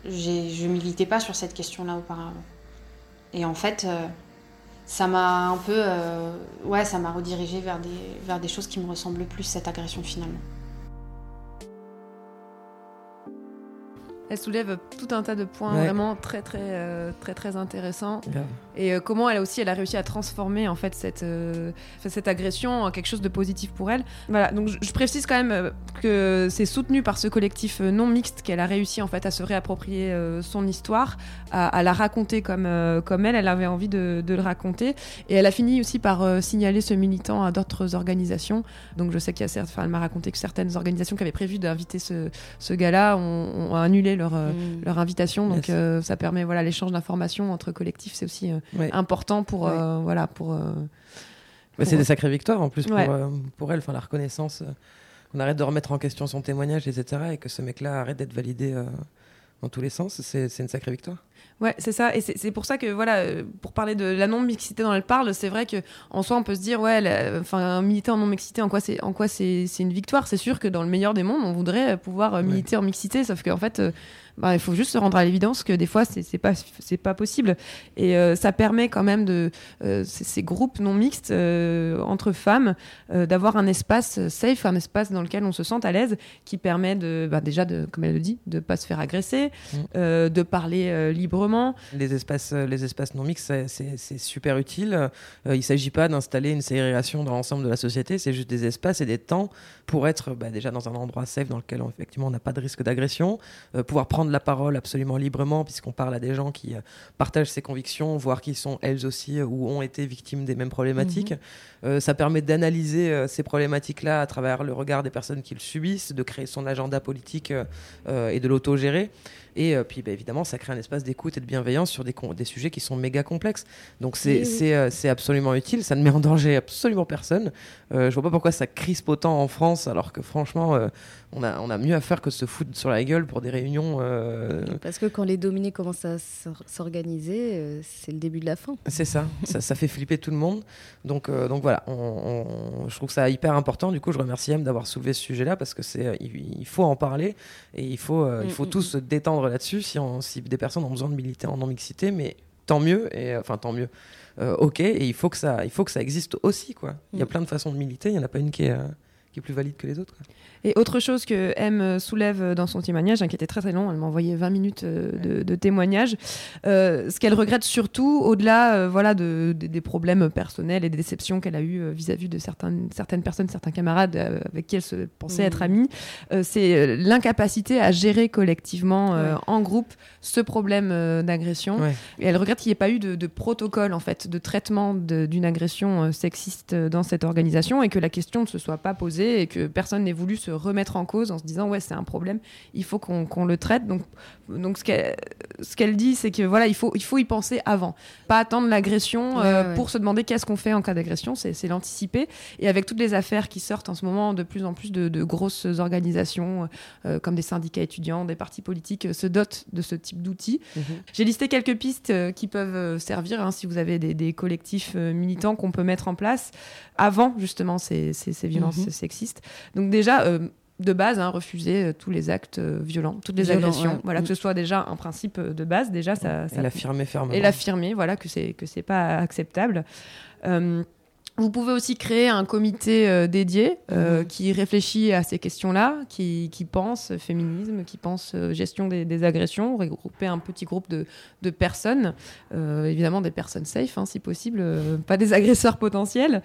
je militais pas sur cette question-là auparavant. Et en fait, ça m'a un peu, euh, ouais, ça m'a redirigé vers des, vers des choses qui me ressemblent plus cette agression finalement. Elle soulève tout un tas de points Ouais. vraiment très très euh, très très intéressants. Et euh, comment elle a aussi elle a réussi à transformer en fait cette euh, cette agression en quelque chose de positif pour elle. Voilà, donc je, je précise quand même que c'est soutenu par ce collectif non mixte qu'elle a réussi en fait à se réapproprier son histoire, à, à la raconter comme comme elle, elle avait envie de, de le raconter. Et elle a fini aussi par signaler ce militant à d'autres organisations. Donc je sais qu'il y a certes, enfin elle m'a raconté que certaines organisations qui avaient prévu d'inviter ce, ce gars-là ont, ont annulé leur euh, Mm. leur invitation. Donc Yes. euh, ça permet voilà l'échange d'informations entre collectifs, c'est aussi euh, Ouais. important pour Ouais. euh, voilà pour. euh, c'est des sacrées victoires en plus pour, Ouais. euh, pour elle, enfin la reconnaissance. euh, on arrête de remettre en question son témoignage, etc. Et que ce mec-là arrête d'être validé euh, dans tous les sens. C'est c'est une sacrée victoire. Ouais, c'est ça. Et c'est pour ça que, voilà, euh, pour parler de la non-mixité dont elle parle, c'est vrai que en soi, on peut se dire, ouais, enfin, militer en non-mixité, en quoi c'est en quoi c'est une victoire? C'est sûr que dans le meilleur des mondes, on voudrait pouvoir militer en mixité, sauf qu'en fait, bah, il faut juste se rendre à l'évidence que des fois, c'est pas, pas possible. Et euh, ça permet quand même de euh, ces groupes non mixtes euh, entre femmes d'avoir un espace safe, un espace dans lequel on se sent à l'aise, qui permet de, bah, déjà, de, comme elle le dit, de pas se faire agresser, mmh. de parler librement. Les espaces, les espaces non mixtes, c'est super utile. il s'agit pas d'installer une ségrégation dans l'ensemble de la société, c'est juste des espaces et des temps pour être bah, déjà dans un endroit safe dans lequel effectivement on n'a pas de risque d'agression, pouvoir prendre la parole absolument librement, puisqu'on parle à des gens qui euh, partagent ces convictions, voire qui sont elles aussi euh, ou ont été victimes des mêmes problématiques. Mhm. Euh, ça permet d'analyser ces problématiques-là à travers le regard des personnes qui le subissent, de créer son agenda politique et de l'autogérer. Et euh, puis bah, évidemment, ça crée un espace d'écoute et de bienveillance sur des, des sujets qui sont méga complexes. Donc c'est euh, c'est absolument utile. Ça ne met en danger absolument personne. Euh, je vois pas pourquoi ça crispe autant en France, alors que franchement, on, a, on a mieux à faire que de se foutre sur la gueule pour des réunions. Parce que quand les dominés commencent à s'organiser, c'est le début de la fin. C'est ça. ça. ça. fait flipper tout le monde. Donc, donc voilà, je trouve ça hyper important. Du coup, je remercie M d'avoir soulevé ce sujet-là parce que c'est il, faut en parler et il faut, il faut mm, mm, tous mm. se détendre là-dessus si, si, des personnes ont besoin de militer en non-mixité, mais tant mieux, et enfin tant mieux. Euh, ok, et il faut, que ça, il faut que ça existe aussi. Quoi. Il y a mm. plein de façons de militer, il n'y en a pas une qui est, euh, qui est plus valide que les autres. Et autre chose que M soulève dans son témoignage, hein, qui était très très long, elle m'a envoyé 20 minutes euh, de, témoignage, euh, ce qu'elle regrette surtout, au-delà euh, voilà, de, des problèmes personnels et des déceptions qu'elle a eues vis-à-vis de certaines, certaines personnes, certains camarades avec qui elle se pensait être amie, c'est l'incapacité à gérer collectivement, en groupe, ce problème d'agression. Et elle regrette qu'il n'y ait pas eu de, de, protocole, en fait, de traitement d'une agression sexiste dans cette organisation et que la question ne se soit pas posée et que personne n'ait voulu se remettre en cause en se disant ouais c'est un problème, il faut qu'on le traite. Donc, donc ce qu'elle ce qu'elle dit c'est que voilà il faut, il faut y penser avant, pas attendre l'agression euh, pour se demander qu'est-ce qu'on fait en cas d'agression, c'est l'anticiper. Et avec toutes les affaires qui sortent en ce moment, de plus en plus de, grosses organisations euh, comme des syndicats étudiants, des partis politiques euh, se dotent de ce type d'outils. Mhm. J'ai listé quelques pistes qui peuvent servir hein, si vous avez des, collectifs militants qu'on peut mettre en place avant justement ces, ces, violences mhm. sexistes. Donc déjà, de base, hein, refuser euh, tous les actes euh, violents, toutes les agressions. Voilà, que ce soit déjà un principe euh, de base, déjà ça. ça et l'affirmer fermement. Et l'affirmer, voilà, que c'est que c'est pas acceptable. Vous pouvez aussi créer un comité euh, dédié euh, mhm. qui réfléchit à ces questions-là, qui, qui, pense féminisme, qui pense euh, gestion des, des, agressions, regrouper un petit groupe de, de personnes, évidemment des personnes safe hein, si possible, pas des agresseurs potentiels.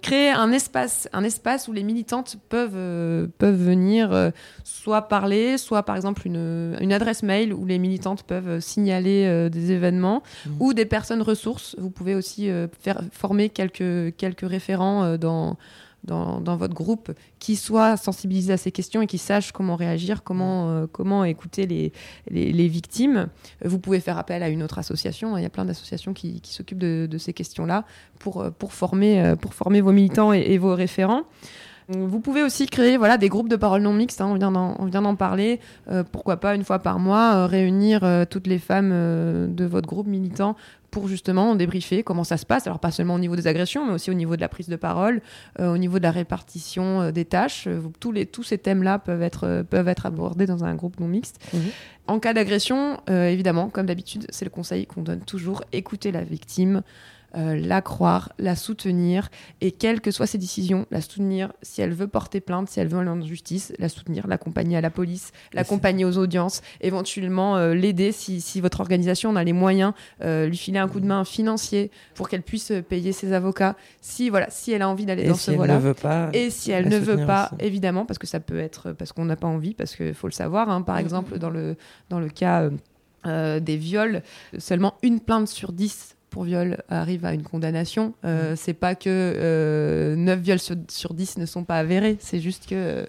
Créer un espace, un espace où les militantes peuvent, peuvent venir soit parler, soit par exemple une, une, adresse mail où les militantes peuvent signaler des événements, mhm. ou des personnes ressources. Vous pouvez aussi faire former quelques, quelques quelques référents euh, dans, dans, dans, votre groupe qui soient sensibilisés à ces questions et qui sachent comment réagir, comment, euh, comment écouter les, les, victimes. Vous pouvez faire appel à une autre association. Il y a plein d'associations qui, qui s'occupent de, de, ces questions-là pour, euh, pour, former, pour former vos militants et, vos référents. Vous pouvez aussi créer voilà, des groupes de parole non mixtes, hein, on vient d'en parler. pourquoi pas une fois par mois réunir toutes les femmes de votre groupe militant pour justement débriefer comment ça se passe. Alors pas seulement au niveau des agressions, mais aussi au niveau de la prise de parole, euh, au niveau de la répartition euh, des tâches. Euh, tous, les, tous ces thèmes-là peuvent être, peuvent être abordés dans un groupe non mixte. Mhm. En cas d'agression, évidemment, comme d'habitude, c'est le conseil qu'on donne toujours, écouter la victime. Euh, la croire, la soutenir, et quelles que soient ses décisions, la soutenir si elle veut porter plainte, si elle veut aller en justice, la soutenir, l'accompagner à la police, l'accompagner aux audiences, éventuellement euh, l'aider si, si, votre organisation en a les moyens, euh, lui filer un coup de main financier pour qu'elle puisse payer ses avocats, si voilà, si elle a envie d'aller dans si ce voie-là. Et si elle ne veut pas, évidemment, parce que ça peut être parce qu'on n'a pas envie, parce qu'il faut le savoir, hein, par exemple dans le, dans le cas des viols, seulement une plainte sur dix pour viol arrive à une condamnation. Euh, mm. C'est pas que euh, 9 viols sur, 10 ne sont pas avérés, c'est juste que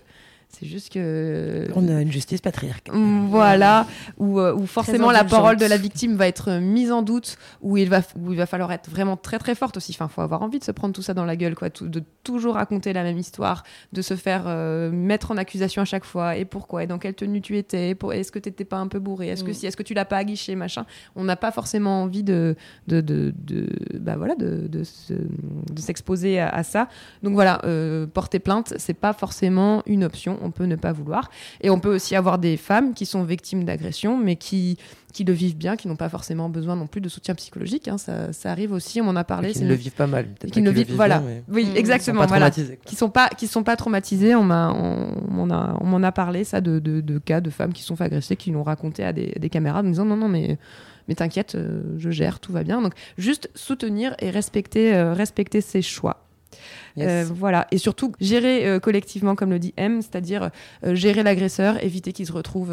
C'est juste que. On a une justice patriarcale. Mm, Voilà, où, euh, où forcément la parole de la victime va être euh, mise en doute, où il va, où il va falloir être vraiment très très forte aussi. Enfin, faut avoir envie de se prendre tout ça dans la gueule, quoi, de toujours raconter la même histoire, de se faire euh, mettre en accusation à chaque fois. Et pourquoi? Et dans quelle tenue tu étais? Pour- Est-ce que t'étais pas un peu bourré? Est-ce que Mm. si? Est-ce que tu l'as pas aguiché? Machin. On n'a pas forcément envie de, de, de, de- bah voilà, de, de se- de s'exposer à, à ça. Donc voilà, euh, porter plainte, c'est pas forcément une option. On peut ne pas vouloir. Et on peut aussi avoir des femmes qui sont victimes d'agressions, mais qui, qui le vivent bien, qui n'ont pas forcément besoin non plus de soutien psychologique. hein. Ça, ça arrive aussi, on m'en a parlé. Qui ne le vivent pas mal. peut-être qui ne le vivent, voilà. bien, mais Oui, Mm. sont exactement. pas voilà. Qui sont pas, qui sont pas traumatisés. On m'a, on, a, on m'en a parlé ça de, de, de cas de femmes qui sont fait agresser, qui l'ont raconté à des, des caméras, en disant non, non, mais mais t'inquiète, euh, je gère, tout va bien. Donc juste soutenir et respecter, euh, respecter ses choix. Yes. Euh, voilà, et surtout gérer euh, collectivement, comme le dit M, c'est-à-dire euh, gérer l'agresseur, éviter qu'il se retrouve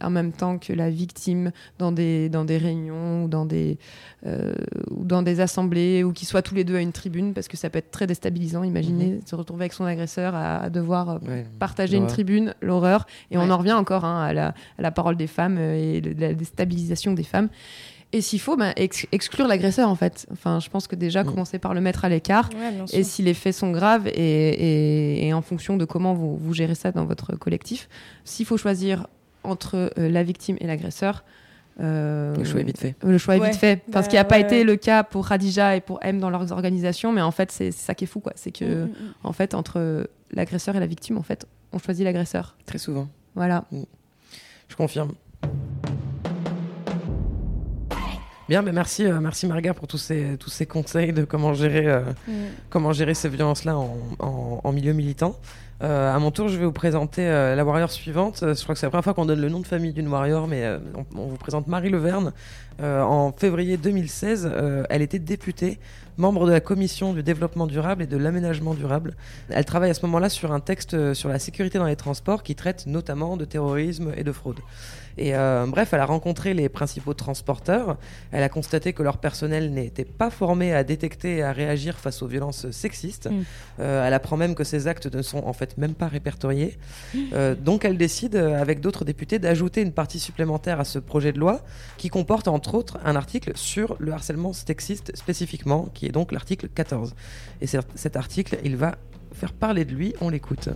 en même temps que la victime dans des, dans des réunions ou dans des, ou dans des assemblées, ou qu'ils soient tous les deux à une tribune, parce que ça peut être très déstabilisant. Imaginez se retrouver avec son agresseur à, à devoir Ouais. partager une tribune, l'horreur, et on en revient encore hein, à, la, à la parole des femmes et la déstabilisation des femmes. Et s'il faut, ex- exclure l'agresseur en fait. Enfin, je pense que déjà Mm. commencer par le mettre à l'écart, Ouais, et si les faits sont graves, et, et- et en fonction de comment vous, vous gérez ça dans votre collectif, s'il faut choisir entre euh, la victime et l'agresseur, euh, Le choix est vite fait. le choix est Ouais. vite fait. Enfin, ce qui Bah, n'a pas ouais, été ouais. le cas pour Radija et pour M dans leurs organisations, mais en fait, c'est ça qui est fou, quoi. C'est que, mm, mm. en fait, entre l'agresseur et la victime, en fait, on choisit l'agresseur. Très souvent. Voilà. Je confirme. Bien, ben merci, euh, merci Marga pour tous ces, tous ces conseils de comment gérer, euh, Mm. comment gérer ces violences-là en, en- en milieu militant. Euh, à mon tour, je vais vous présenter euh, la warrior suivante. Euh, Je crois que c'est la première fois qu'on donne le nom de famille d'une warrior, mais euh, on, on vous présente Marie Leverne. En février 2016, euh, elle était députée, membre de la commission du développement durable et de l'aménagement durable. Elle travaille à ce moment-là sur un texte sur la sécurité dans les transports qui traite notamment de terrorisme et de fraude. Et euh, bref, elle a rencontré les principaux transporteurs. Elle a constaté que leur personnel n'était pas formé à détecter et à réagir face aux violences sexistes. Mm. Euh, elle apprend même que ces actes ne sont en fait même pas répertoriés. Euh, donc elle décide, euh, avec d'autres députés, d'ajouter une partie supplémentaire à ce projet de loi qui comporte entre autres un article sur le harcèlement sexiste spécifiquement, qui est donc l'article 14. Et cet article, il va faire parler de lui, on l'écoute.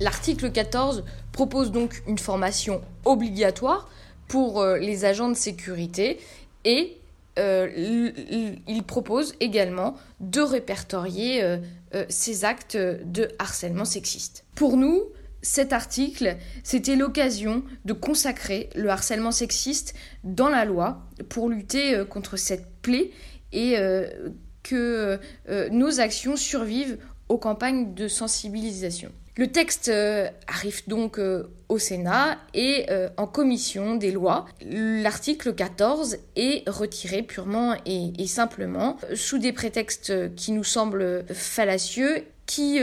L'article 14 propose donc une formation obligatoire pour euh, les agents de sécurité et il propose également de répertorier euh, ces actes de harcèlement sexiste. Pour nous, cet article, c'était l'occasion de consacrer le harcèlement sexiste dans la loi pour lutter euh, contre cette plaie et euh, que nos actions survivent aux campagnes de sensibilisation. Le texte euh, arrive donc euh, au Sénat et euh, en commission des lois, l'article 14 est retiré purement et, simplement sous des prétextes qui nous semblent fallacieux, qui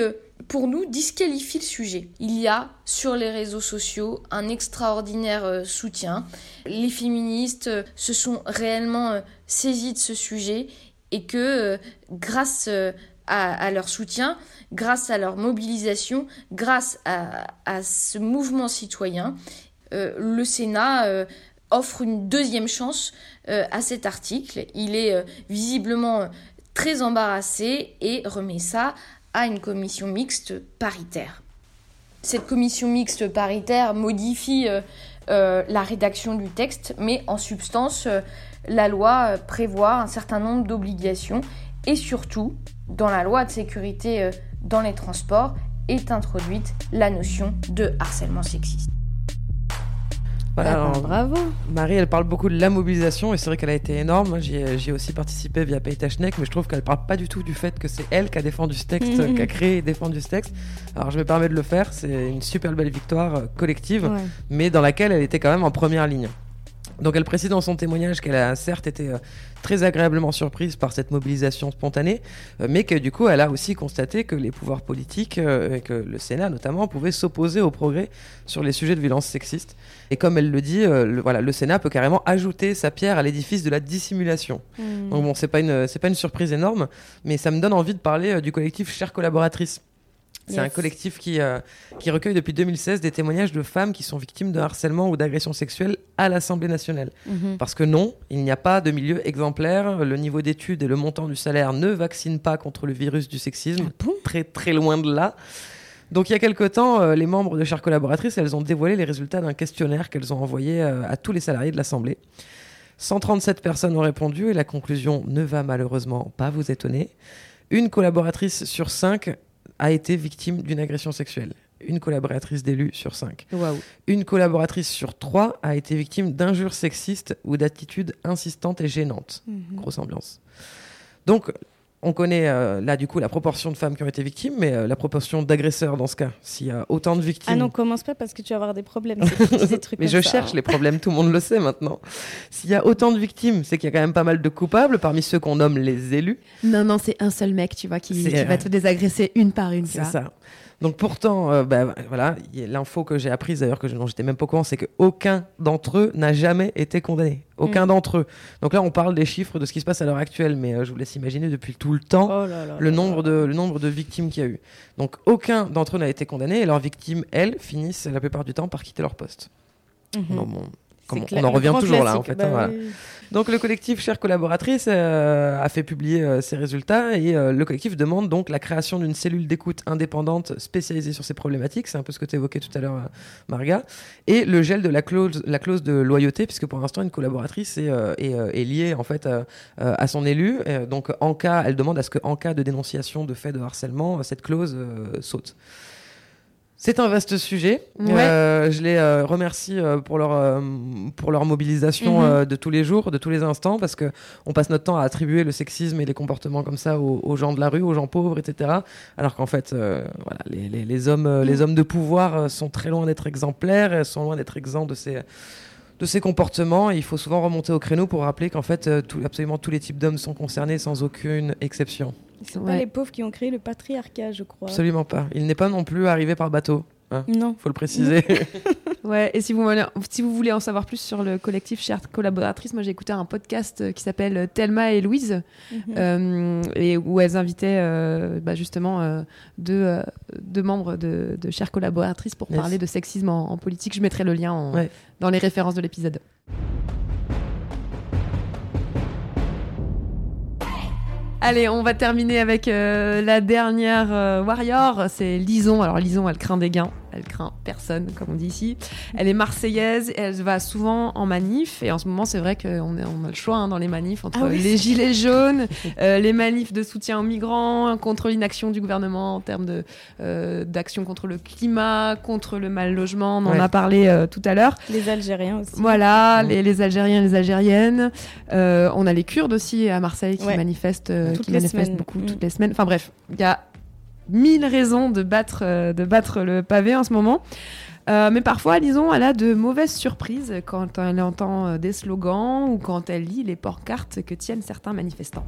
pour nous disqualifient le sujet. Il y a sur les réseaux sociaux un extraordinaire soutien. Les féministes se sont réellement saisis de ce sujet et que grâce à, à leur soutien, grâce à leur mobilisation, grâce à, ce mouvement citoyen, euh, le Sénat euh, offre une deuxième chance euh, à cet article. Il est visiblement très embarrassé et remet ça à une commission mixte paritaire. Cette commission mixte paritaire modifie la rédaction du texte, mais en substance, la loi prévoit un certain nombre d'obligations et surtout, dans la loi de sécurité euh, dans les transports, est introduite la notion de harcèlement sexiste. Voilà, Ah ben, alors, bravo. Marie, elle parle beaucoup de la mobilisation et c'est vrai qu'elle a été énorme. J'y ai, aussi participé via Paytachnek, mais je trouve qu'elle parle pas du tout du fait que c'est elle qui a défendu ce texte, Mhm. qui a créé et défendu ce texte. Alors je me permets de le faire, c'est une super belle victoire euh, collective, Ouais. mais dans laquelle elle était quand même en première ligne. Donc elle précise dans son témoignage qu'elle a certes été euh, très agréablement surprise par cette mobilisation spontanée, euh, mais que du coup elle a aussi constaté que les pouvoirs politiques, euh, et que le Sénat notamment, pouvaient s'opposer au progrès sur les sujets de violence sexiste. Et comme elle le dit, le, voilà, le Sénat peut carrément ajouter sa pierre à l'édifice de la dissimulation. Mm. Donc bon, c'est pas une, c'est pas une surprise énorme, mais ça me donne envie de parler du collectif Chères collaboratrices. C'est un collectif qui, euh, qui recueille depuis 2016 des témoignages de femmes qui sont victimes de harcèlement ou d'agression sexuelle à l'Assemblée nationale. Mhm. Parce que non, il n'y a pas de milieu exemplaire. Le niveau d'études et le montant du salaire ne vaccinent pas contre le virus du sexisme. très très loin de là. Donc il y a quelque temps, euh, les membres de Chères Collaboratrices, elles ont dévoilé les résultats d'un questionnaire qu'elles ont envoyé euh, à tous les salariés de l'Assemblée. 137 personnes ont répondu et la conclusion ne va malheureusement pas vous étonner. Une collaboratrice sur cinq a été victime d'une agression sexuelle. Une collaboratrice d'élu sur cinq. Une collaboratrice sur trois a été victime d'injures sexistes ou d'attitudes insistantes et gênantes. Mhm. Grosse ambiance. Donc, on connaît euh, là du coup la proportion de femmes qui ont été victimes, mais euh, la proportion d'agresseurs dans ce cas. S'il y a autant de victimes. Ah non, commence pas parce que tu vas avoir des problèmes. des trucs Mais je ça. cherche les problèmes, tout le monde le sait maintenant. S'il y a autant de victimes, c'est qu'il y a quand même pas mal de coupables parmi ceux qu'on nomme les élus. Non, non, c'est un seul mec, tu vois, qui, qui va te désagresser une par une. C'est ça. Donc pourtant, euh, bah, voilà, l'info que j'ai apprise d'ailleurs, que je, dont j'étais même pas au courant, c'est qu'aucun d'entre eux n'a jamais été condamné. Aucun Mm. d'entre eux. Donc là, on parle des chiffres de ce qui se passe à l'heure actuelle, mais euh, je vous laisse imaginer depuis tout le temps Oh là là le, là nombre de, le nombre de victimes qu'il y a eu. Donc aucun d'entre eux n'a été condamné et leurs victimes, elles, finissent la plupart du temps par quitter leur poste. Mhm. Non, bon, comme on, en revient toujours là, en fait. hein, Bah voilà. oui. Donc le collectif Chère Collaboratrice euh, a fait publier euh, ses résultats et euh, le collectif demande donc la création d'une cellule d'écoute indépendante spécialisée sur ces problématiques, c'est un peu ce que tu évoquais tout à l'heure Marga, et le gel de la clause, la clause de loyauté puisque pour l'instant une collaboratrice est, est, est liée en fait à son élu, donc en cas, elle demande à ce que en cas de dénonciation de faits de harcèlement, cette clause saute. C'est un vaste sujet. Ouais. Euh, je les euh, remercie euh, pour leur pour leur mobilisation Mhm. de tous les jours, de tous les instants, parce que on passe notre temps à attribuer le sexisme et les comportements comme ça aux, aux gens de la rue, aux gens pauvres, etc. Alors qu'en fait, voilà, les, les- les hommes les hommes de pouvoir sont très loin d'être exemplaires, sont loin d'être exempts de ces de ces comportements. Et il faut souvent remonter au créneau pour rappeler qu'en fait, tout- absolument tous les types d'hommes sont concernés sans aucune exception. C'est pas Ouais. les pauvres qui ont créé le patriarcat, je crois. Absolument pas. Il n'est pas non plus arrivé par bateau. Hein, Non. faut le préciser. Ouais, et si vous, voulez, si vous voulez en savoir plus sur le collectif Chère Collaboratrice, moi j'ai écouté un podcast euh, qui s'appelle euh, Thelma et Louise, Mhm. euh, et où elles invitaient euh, bah, justement euh, deux, euh, deux membres de, de Chères Collaboratrices pour Yes. parler de sexisme en, en politique. Je mettrai le lien en- Ouais. dans les références de l'épisode. Allez, on va terminer avec euh, la dernière euh, warrior, c'est Lison. Alors Lison, elle craint des gains, elle craint personne, comme on dit ici. Elle est marseillaise, elle va souvent en manif, et en ce moment, c'est vrai qu'on on a le choix hein, dans les manifs entre Ah oui, les gilets jaunes, euh, les manifs de soutien aux migrants, contre l'inaction du gouvernement en termes de euh, d'action contre le climat, contre le mal logement. On en Ouais. a parlé euh, tout à l'heure. Les Algériens aussi. Voilà, Mm. les, les Algériens, les Algériennes. On a les Kurdes aussi à Marseille qui Ouais. manifestent, Toutes qui manifestent semaines. beaucoup Mm. toutes les semaines. Enfin bref, il y a mille raisons de battre, euh, de battre le pavé en ce moment. Euh, mais parfois, disons, elle a de mauvaises surprises quand elle entend euh, des slogans ou quand elle lit les porte-cartes que tiennent certains manifestants.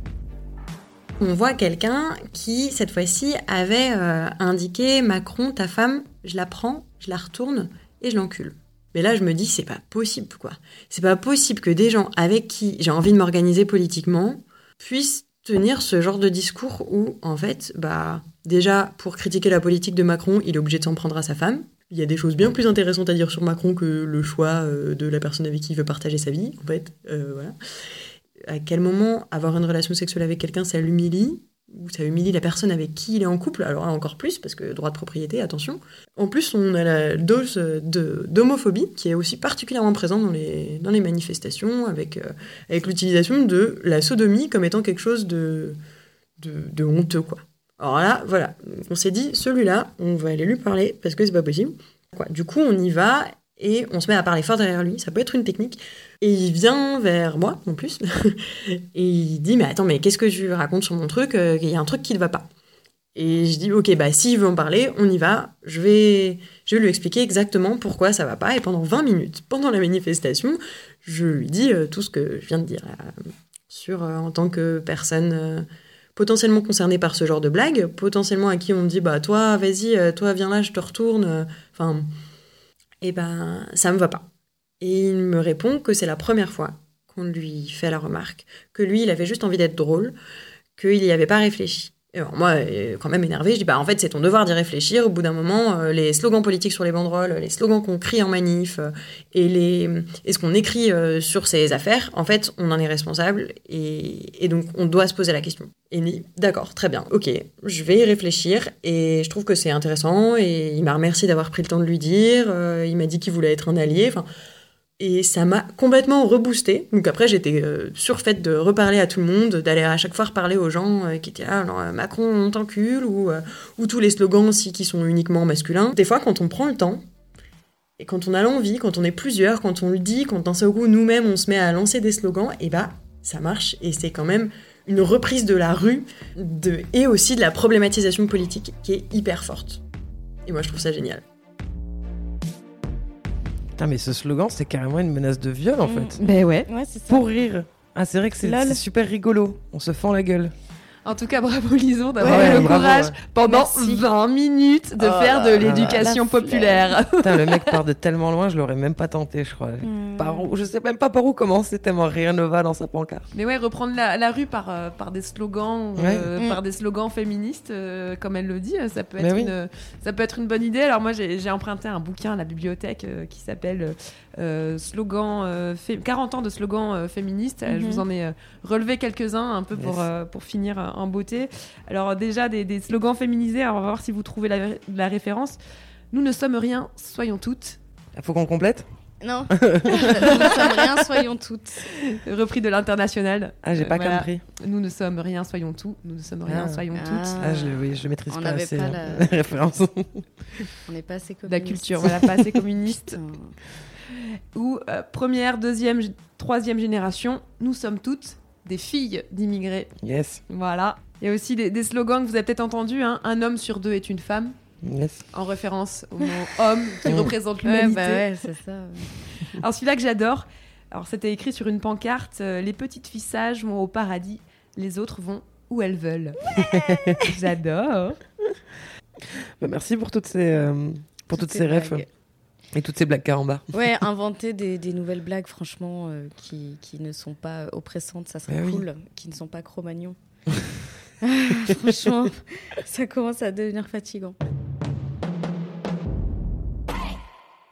On voit quelqu'un qui, cette fois-ci, avait indiqué Macron, ta femme, je la prends, je la retourne et je l'encule. Mais là, je me dis, c'est pas possible, quoi. C'est pas possible que des gens avec qui j'ai envie de m'organiser politiquement puissent tenir ce genre de discours où, en fait, bah, déjà, pour critiquer la politique de Macron, il est obligé de s'en prendre à sa femme. Il y a des choses bien plus intéressantes à dire sur Macron que le choix euh, de la personne avec qui il veut partager sa vie, en fait. Euh, voilà à quel moment avoir une relation sexuelle avec quelqu'un, ça l'humilie? Ou ça humilie la personne avec qui il est en couple, alors encore plus, parce que droit de propriété, attention. En plus, on a la dose d'homophobie qui est aussi particulièrement présente dans les, dans les manifestations, avec, euh, avec l'utilisation de la sodomie comme étant quelque chose de, de, honteux, quoi. Alors là, voilà, on s'est dit, celui-là, on va aller lui parler, parce que c'est pas possible. Du coup, on y va, et on se met à parler fort derrière lui, ça peut être une technique. Et il vient vers moi, en plus, et il dit, mais attends, mais qu'est-ce que je lui raconte sur mon truc Euh, Il y a un truc qui ne va pas. Et je dis, ok, bah s'il veut en parler, on y va. Je vais, je vais lui expliquer exactement pourquoi ça va pas. Et pendant 20 minutes, pendant la manifestation, je lui dis euh, tout ce que je viens de dire sur euh, en tant que personne potentiellement concernée par ce genre de blague, potentiellement à qui on me dit, bah toi, vas-y, toi, viens là, je te retourne. euh, Et ben, ça me va pas. Et il me répond que c'est la première fois qu'on lui fait la remarque, que lui, il avait juste envie d'être drôle, qu'il n'y avait pas réfléchi. Moi, euh, quand même énervé, je dis bah en fait c'est ton devoir d'y réfléchir. Au bout d'un moment, euh, les slogans politiques sur les banderoles, les slogans qu'on crie en manif euh, et les et ce qu'on écrit sur ces affaires, en fait, on en est responsable et, et donc on doit se poser la question. Et il dit d'accord, très bien, ok, je vais y réfléchir et je trouve que c'est intéressant et il m'a remercié d'avoir pris le temps de lui dire. il m'a dit qu'il voulait être un allié. Enfin, et ça m'a complètement reboosté. Donc après, j'étais euh, surfaite de reparler à tout le monde, d'aller à chaque fois reparler aux gens euh, qui étaient là, alors, euh, Macron, on t'encule, ou, ou tous les slogans aussi qui sont uniquement masculins. Des fois, quand on prend le temps, et quand on a l'envie, quand on est plusieurs, quand on le dit, quand d'un seul coup, nous-mêmes, on se met à lancer des slogans, et bah, ça marche. Et c'est quand même une reprise de la rue de, et aussi de la problématisation politique qui est hyper forte. Et moi, je trouve ça génial. Putain, mais ce slogan, c'est carrément une menace de viol en fait. Ben ouais. Ouais, c'est ça. Pour rire. Ah, c'est vrai que c'est super rigolo. On se fend la gueule. En tout cas, bravo Lison d'avoir Ouais, eu le bravo, courage ouais. pendant Merci. 20 minutes de Oh faire de l'éducation populaire. Putain, le mec part de tellement loin, je l'aurais même pas tenté, je crois. Hmm. Par où, je sais même pas par où commencer, tellement rien ne va dans sa pancarte. Mais ouais, reprendre la, la rue par, euh, par des slogans, euh, Ouais. par des slogans féministes, euh, comme elle le dit, ça peut Mais être, oui. une, ça peut être une bonne idée. Alors moi, j'ai j'ai emprunté un bouquin à la bibliothèque euh, qui s'appelle euh, slogan, euh, fé- 40 ans de slogans euh, féministes. Euh, Je Mhm. vous en ai euh, relevé quelques-uns un peu pour, Yes. euh, pour finir euh, en beauté. Alors déjà, des, des slogans féminisés, alors on va voir si vous trouvez la, la référence. Nous ne sommes rien, soyons toutes. Faut qu'on complète? Non, nous ne sommes rien, soyons toutes. Repris de l'international. Ah, j'ai Euh, pas voilà. compris. Nous ne sommes rien, soyons tout. Nous ne sommes rien, Ah. soyons Ah. toutes. Ah, je, oui, je maîtrise On pas n'avait assez pas hein, la- les références. On n'est pas assez De la culture, voilà, pas assez communiste. Ou euh, première, deuxième, troisième génération, nous sommes toutes des filles d'immigrés. Yes, Voilà. Il y a aussi des, des slogans que vous avez peut-être entendus. hein. Un homme sur deux est une femme, yes. en référence au mot homme qui représente Ouais, l'humanité. bah ouais, c'est ça. Alors celui-là que j'adore, alors c'était écrit sur une pancarte euh, Les petites filles sages vont au paradis, les autres vont où elles veulent. j'adore. Bah, merci pour toutes ces, euh, pour toutes, Toutes ces ces. Et toutes ces blagues caramba. Ouais, inventer des, des nouvelles blagues, franchement, euh, qui, qui ne sont pas oppressantes, ça serait Eh oui. cool. Qui ne sont pas Cro-Magnon. Ah, franchement, ça commence à devenir fatigant.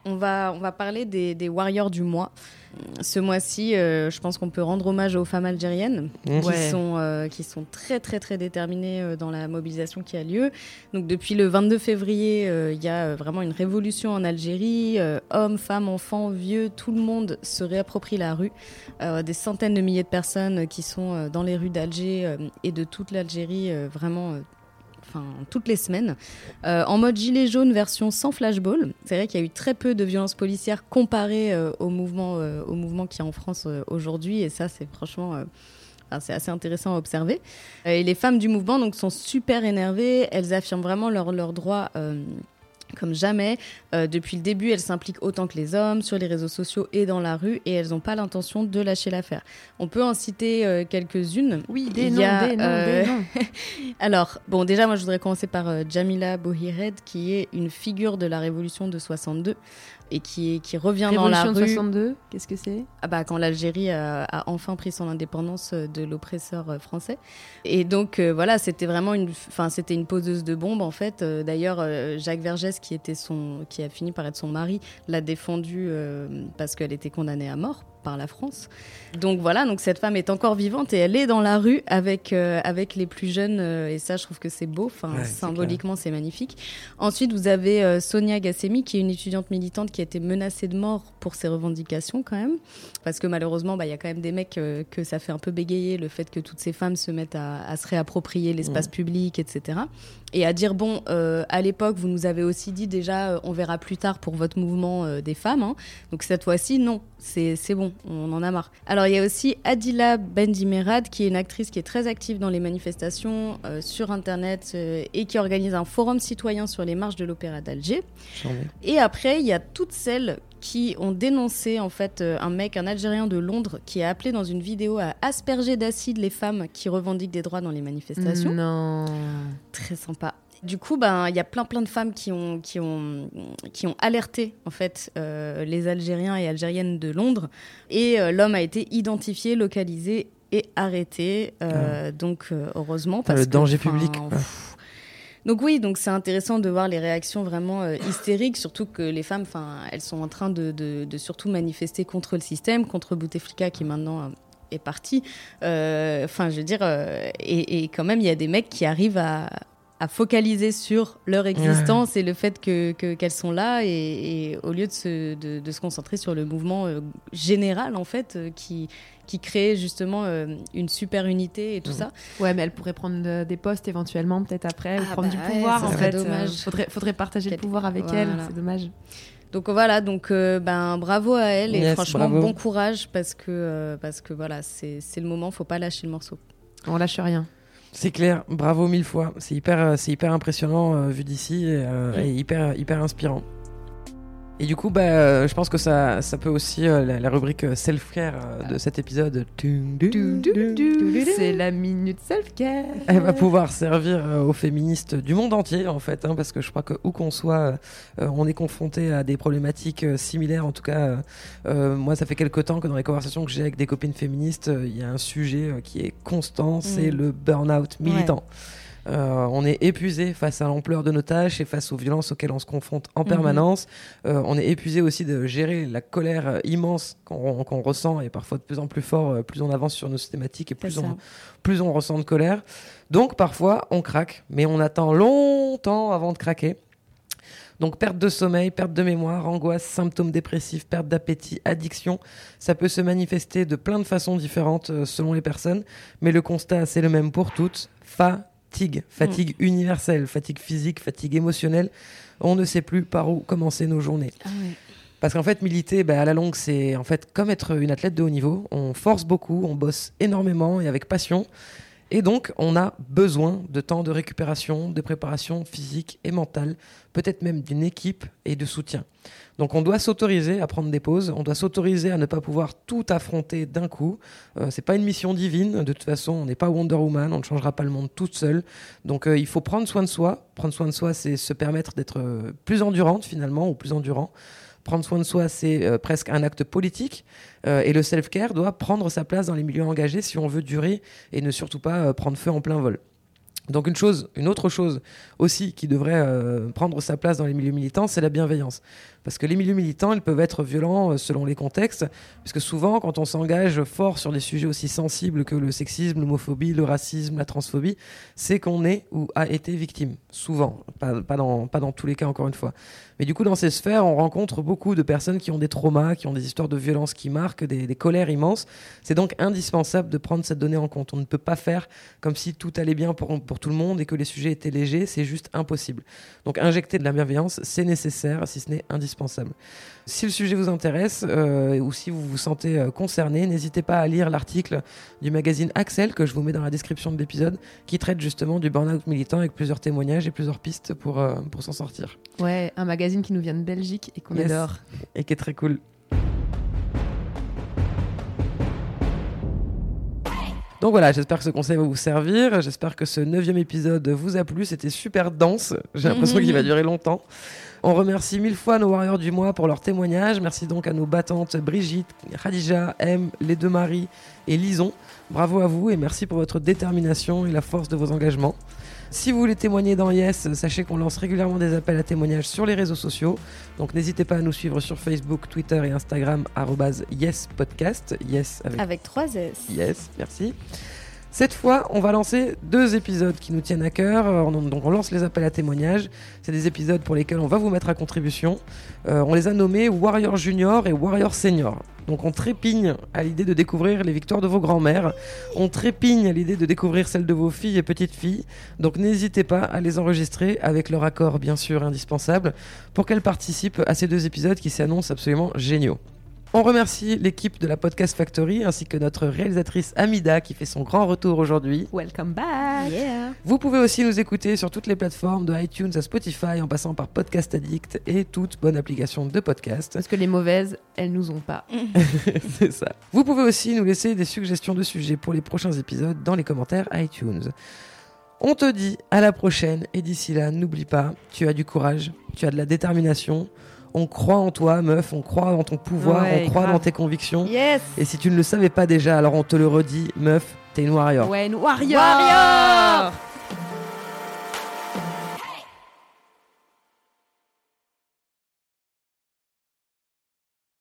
On va, on va parler des, des Warriors du mois. Ce mois-ci, euh, je pense qu'on peut rendre hommage aux femmes algériennes Mmh. qui, Ouais. sont, euh, qui sont très très très déterminées euh, dans la mobilisation qui a lieu. Donc depuis le 22 février, euh, il y a euh, vraiment une révolution en Algérie. Euh, hommes, femmes, enfants, vieux, tout le monde se réapproprie la rue. Euh, des centaines de milliers de personnes qui sont euh, dans les rues d'Alger euh, et de toute l'Algérie, euh, vraiment. Toutes les semaines, Euh, en mode gilet jaune version sans flashball. C'est vrai qu'il y a eu très peu de violences policières comparées euh, au mouvement, euh, au mouvement qui est en France euh, aujourd'hui, et ça, c'est franchement c'est assez intéressant à observer. Et les femmes du mouvement donc, sont super énervées. Elles affirment vraiment leurs droits euh, comme jamais. Euh, depuis le début, elles s'impliquent autant que les hommes sur les réseaux sociaux et dans la rue et elles n'ont pas l'intention de lâcher l'affaire. On peut en citer euh, quelques-unes. Oui, des noms, a, des noms, euh, des noms. Alors, bon, déjà, moi, je voudrais commencer par euh, Jamila Bohired, qui est une figure de la révolution de 62 et qui, revient dans la Révolution de rue. 62, qu'est-ce que c'est? Ah bah, quand l'Algérie a, a enfin pris son indépendance euh, de l'oppresseur euh, français. Et donc euh, voilà, c'était vraiment une, enfin c'était une poseuse de bombes en fait. Euh, D'ailleurs, euh, Jacques Vergès, qui était son, qui a fini par être son mari, l'a défendue euh, parce qu'elle était condamnée à mort par la France. Donc voilà, donc cette femme est encore vivante et elle est dans la rue avec euh, avec les plus jeunes euh, et ça, je trouve que c'est beau. Enfin, Ouais, symboliquement, c'est magnifique. Ensuite, vous avez euh, Sonia Gassemi, qui est une étudiante militante qui a été menacée de mort pour ses revendications quand même. Parce que malheureusement, bah, il y a quand même des mecs que ça fait un peu bégayer le fait que toutes ces femmes se mettent à, à se réapproprier l'espace public, etc. Et à dire, bon, euh, à l'époque, vous nous avez aussi dit déjà, euh, on verra plus tard pour votre mouvement euh, des femmes. hein. Donc cette fois-ci, non, c'est c'est bon, on en a marre. Alors il y a aussi Adila Bendimerad, qui est une actrice qui est très active dans les manifestations euh, sur Internet euh, et qui organise un forum citoyen sur les marches de l'Opéra d'Alger. Et après, il y a toutes celles qui ont dénoncé en fait un mec, un Algérien de Londres, qui a appelé dans une vidéo à asperger d'acide les femmes qui revendiquent des droits dans les manifestations. Non. Très sympa. Du coup, ben, il y a plein plein de femmes qui ont, qui ont, qui ont alerté en fait euh, les Algériens et Algériennes de Londres. Et euh, l'homme a été identifié, localisé est arrêté. euh, Donc euh, heureusement Ah, parce le que, danger public. donc oui, donc c'est intéressant de voir les réactions vraiment euh, hystériques, surtout que les femmes, enfin, elles sont en train de, de- de surtout manifester contre le système, contre Bouteflika qui maintenant euh, est parti. Euh, Enfin, je veux dire, et, et quand même, il y a des mecs qui arrivent à, à focaliser sur leur existence et le fait que que- qu'elles sont là, et, et au lieu de se, de, de se concentrer sur le mouvement euh, général en fait, euh, qui qui crée justement euh, une super unité et tout Mhm. ça. Ouais, mais elle pourrait prendre des postes éventuellement, peut-être après, ou Ah prendre bah du ouais, pouvoir en fait. Euh, dommage. faudrait, faudrait partager le pouvoir avec Voilà. elle, c'est dommage. Donc voilà, donc euh, ben bravo à elle et franchement bravo. bon courage parce que euh, parce que voilà c'est c'est le moment, faut pas lâcher le morceau. On lâche rien. C'est clair, bravo mille fois. C'est hyper, euh, c'est hyper impressionnant euh, vu d'ici et, euh, et hyper, hyper inspirant. Et du coup, bah, euh, je pense que ça, ça peut aussi euh, la, la rubrique euh, self-care euh, de cet épisode. C'est la minute self-care. Elle va pouvoir servir aux féministes du monde entier, en fait, hein, parce que je crois que où qu'on soit, on est confronté à des problématiques similaires. En tout cas, moi, ça fait quelque temps que dans les conversations que j'ai avec des copines féministes, il y a un sujet qui est constant, c'est Mm. le burn-out militant. Euh, on est épuisé face à l'ampleur de nos tâches et face aux violences auxquelles on se confronte en Mhm. permanence. Euh, on est épuisé aussi de gérer la colère euh, immense qu'on ressent et parfois de plus en plus fort, plus on avance sur nos thématiques et plus on, plus on ressent de colère. Donc parfois on craque, mais on attend longtemps avant de craquer. Donc perte de sommeil, perte de mémoire, angoisse, symptômes dépressifs, perte d'appétit, addiction, ça peut se manifester de plein de façons différentes selon les personnes, mais le constat c'est le même pour toutes, fatigue, fatigue universelle, fatigue physique, fatigue émotionnelle, on ne sait plus par où commencer nos journées. Parce qu'en fait, militer, bah, à la longue, c'est en fait comme être une athlète de haut niveau. On force beaucoup, on bosse énormément et avec passion. Et donc, on a besoin de temps de récupération, de préparation physique et mentale, peut-être même d'une équipe et de soutien. Donc, on doit s'autoriser à prendre des pauses, on doit s'autoriser à ne pas pouvoir tout affronter d'un coup. Euh, c'est pas une mission divine, de toute façon, on n'est pas Wonder Woman, on ne changera pas le monde toute seule. Donc, euh, il faut prendre soin de soi. Prendre soin de soi, c'est se permettre d'être euh, plus endurante finalement, ou plus endurant. Prendre soin de soi, c'est euh, presque un acte politique. Euh, et le self-care doit prendre sa place dans les milieux engagés si on veut durer et ne surtout pas euh, prendre feu en plein vol. Donc une chose, une autre chose aussi qui devrait prendre sa place dans les milieux militants, c'est la bienveillance. Parce que les milieux militants, ils peuvent être violents euh, selon les contextes, puisque souvent, quand on s'engage fort sur des sujets aussi sensibles que le sexisme, l'homophobie, le racisme, la transphobie, c'est qu'on est ou a été victime. Souvent, pas, dans, pas dans tous les cas, encore une fois. Mais du coup, dans ces sphères, on rencontre beaucoup de personnes qui ont des traumas, qui ont des histoires de violence qui marquent, des, des colères immenses. C'est donc indispensable de prendre cette donnée en compte. On ne peut pas faire comme si tout allait bien pour, pour tout le monde et que les sujets étaient légers. C'est juste impossible. Donc, injecter de la bienveillance, c'est nécessaire, si ce n'est indispensable. Si le sujet vous intéresse euh, ou si vous vous sentez euh, concerné, n'hésitez pas à lire l'article du magazine Axel que je vous mets dans la description de l'épisode qui traite justement du burn-out militant avec plusieurs témoignages et plusieurs pistes pour, euh, pour s'en sortir. Ouais, un magazine qui nous vient de Belgique et qu'on Yes. adore. Et qui est très cool. Donc voilà, j'espère que ce conseil va vous servir. J'espère que ce neuvième épisode vous a plu. C'était super dense. J'ai l'impression qu'il va durer longtemps. On remercie mille fois nos warriors du mois pour leur témoignage. Merci donc à nos battantes Brigitte, Khadija, M, les deux maris et Lison. Bravo à vous et merci pour votre détermination et la force de vos engagements. Si vous voulez témoigner dans Yes, sachez qu'on lance régulièrement des appels à témoignages sur les réseaux sociaux. Donc n'hésitez pas à nous suivre sur Facebook, Twitter et Instagram @yespodcast. Yes avec Avec 3 S. Yes, merci. Cette fois, on va lancer deux épisodes qui nous tiennent à cœur. Euh, on- Donc, on lance les appels à témoignages. C'est des épisodes pour lesquels on va vous mettre à contribution. Euh, on les a nommés Warrior Junior et Warrior Senior. Donc, on trépigne à l'idée de découvrir les victoires de vos grands-mères. On trépigne à l'idée de découvrir celles de vos filles et petites filles. Donc, n'hésitez pas à les enregistrer avec leur accord, bien sûr, indispensable, pour qu'elles participent à ces deux épisodes qui s'annoncent absolument géniaux. On remercie l'équipe de la Podcast Factory ainsi que notre réalisatrice Amida qui fait son grand retour aujourd'hui. Welcome back. Yeah. Vous pouvez aussi nous écouter sur toutes les plateformes de iTunes à Spotify en passant par Podcast Addict et toute bonne application de podcast. Parce que les mauvaises, elles nous ont pas. C'est ça. Vous pouvez aussi nous laisser des suggestions de sujets pour les prochains épisodes dans les commentaires iTunes. On te dit à la prochaine et d'ici là, n'oublie pas, tu as du courage, tu as de la détermination. On croit en toi, meuf, on croit dans ton pouvoir, Ouais, on croit grave. dans tes convictions. Yes Et si tu ne le savais pas déjà, alors on te le redit, meuf, t'es une warrior. Ouais, une warrior Warrior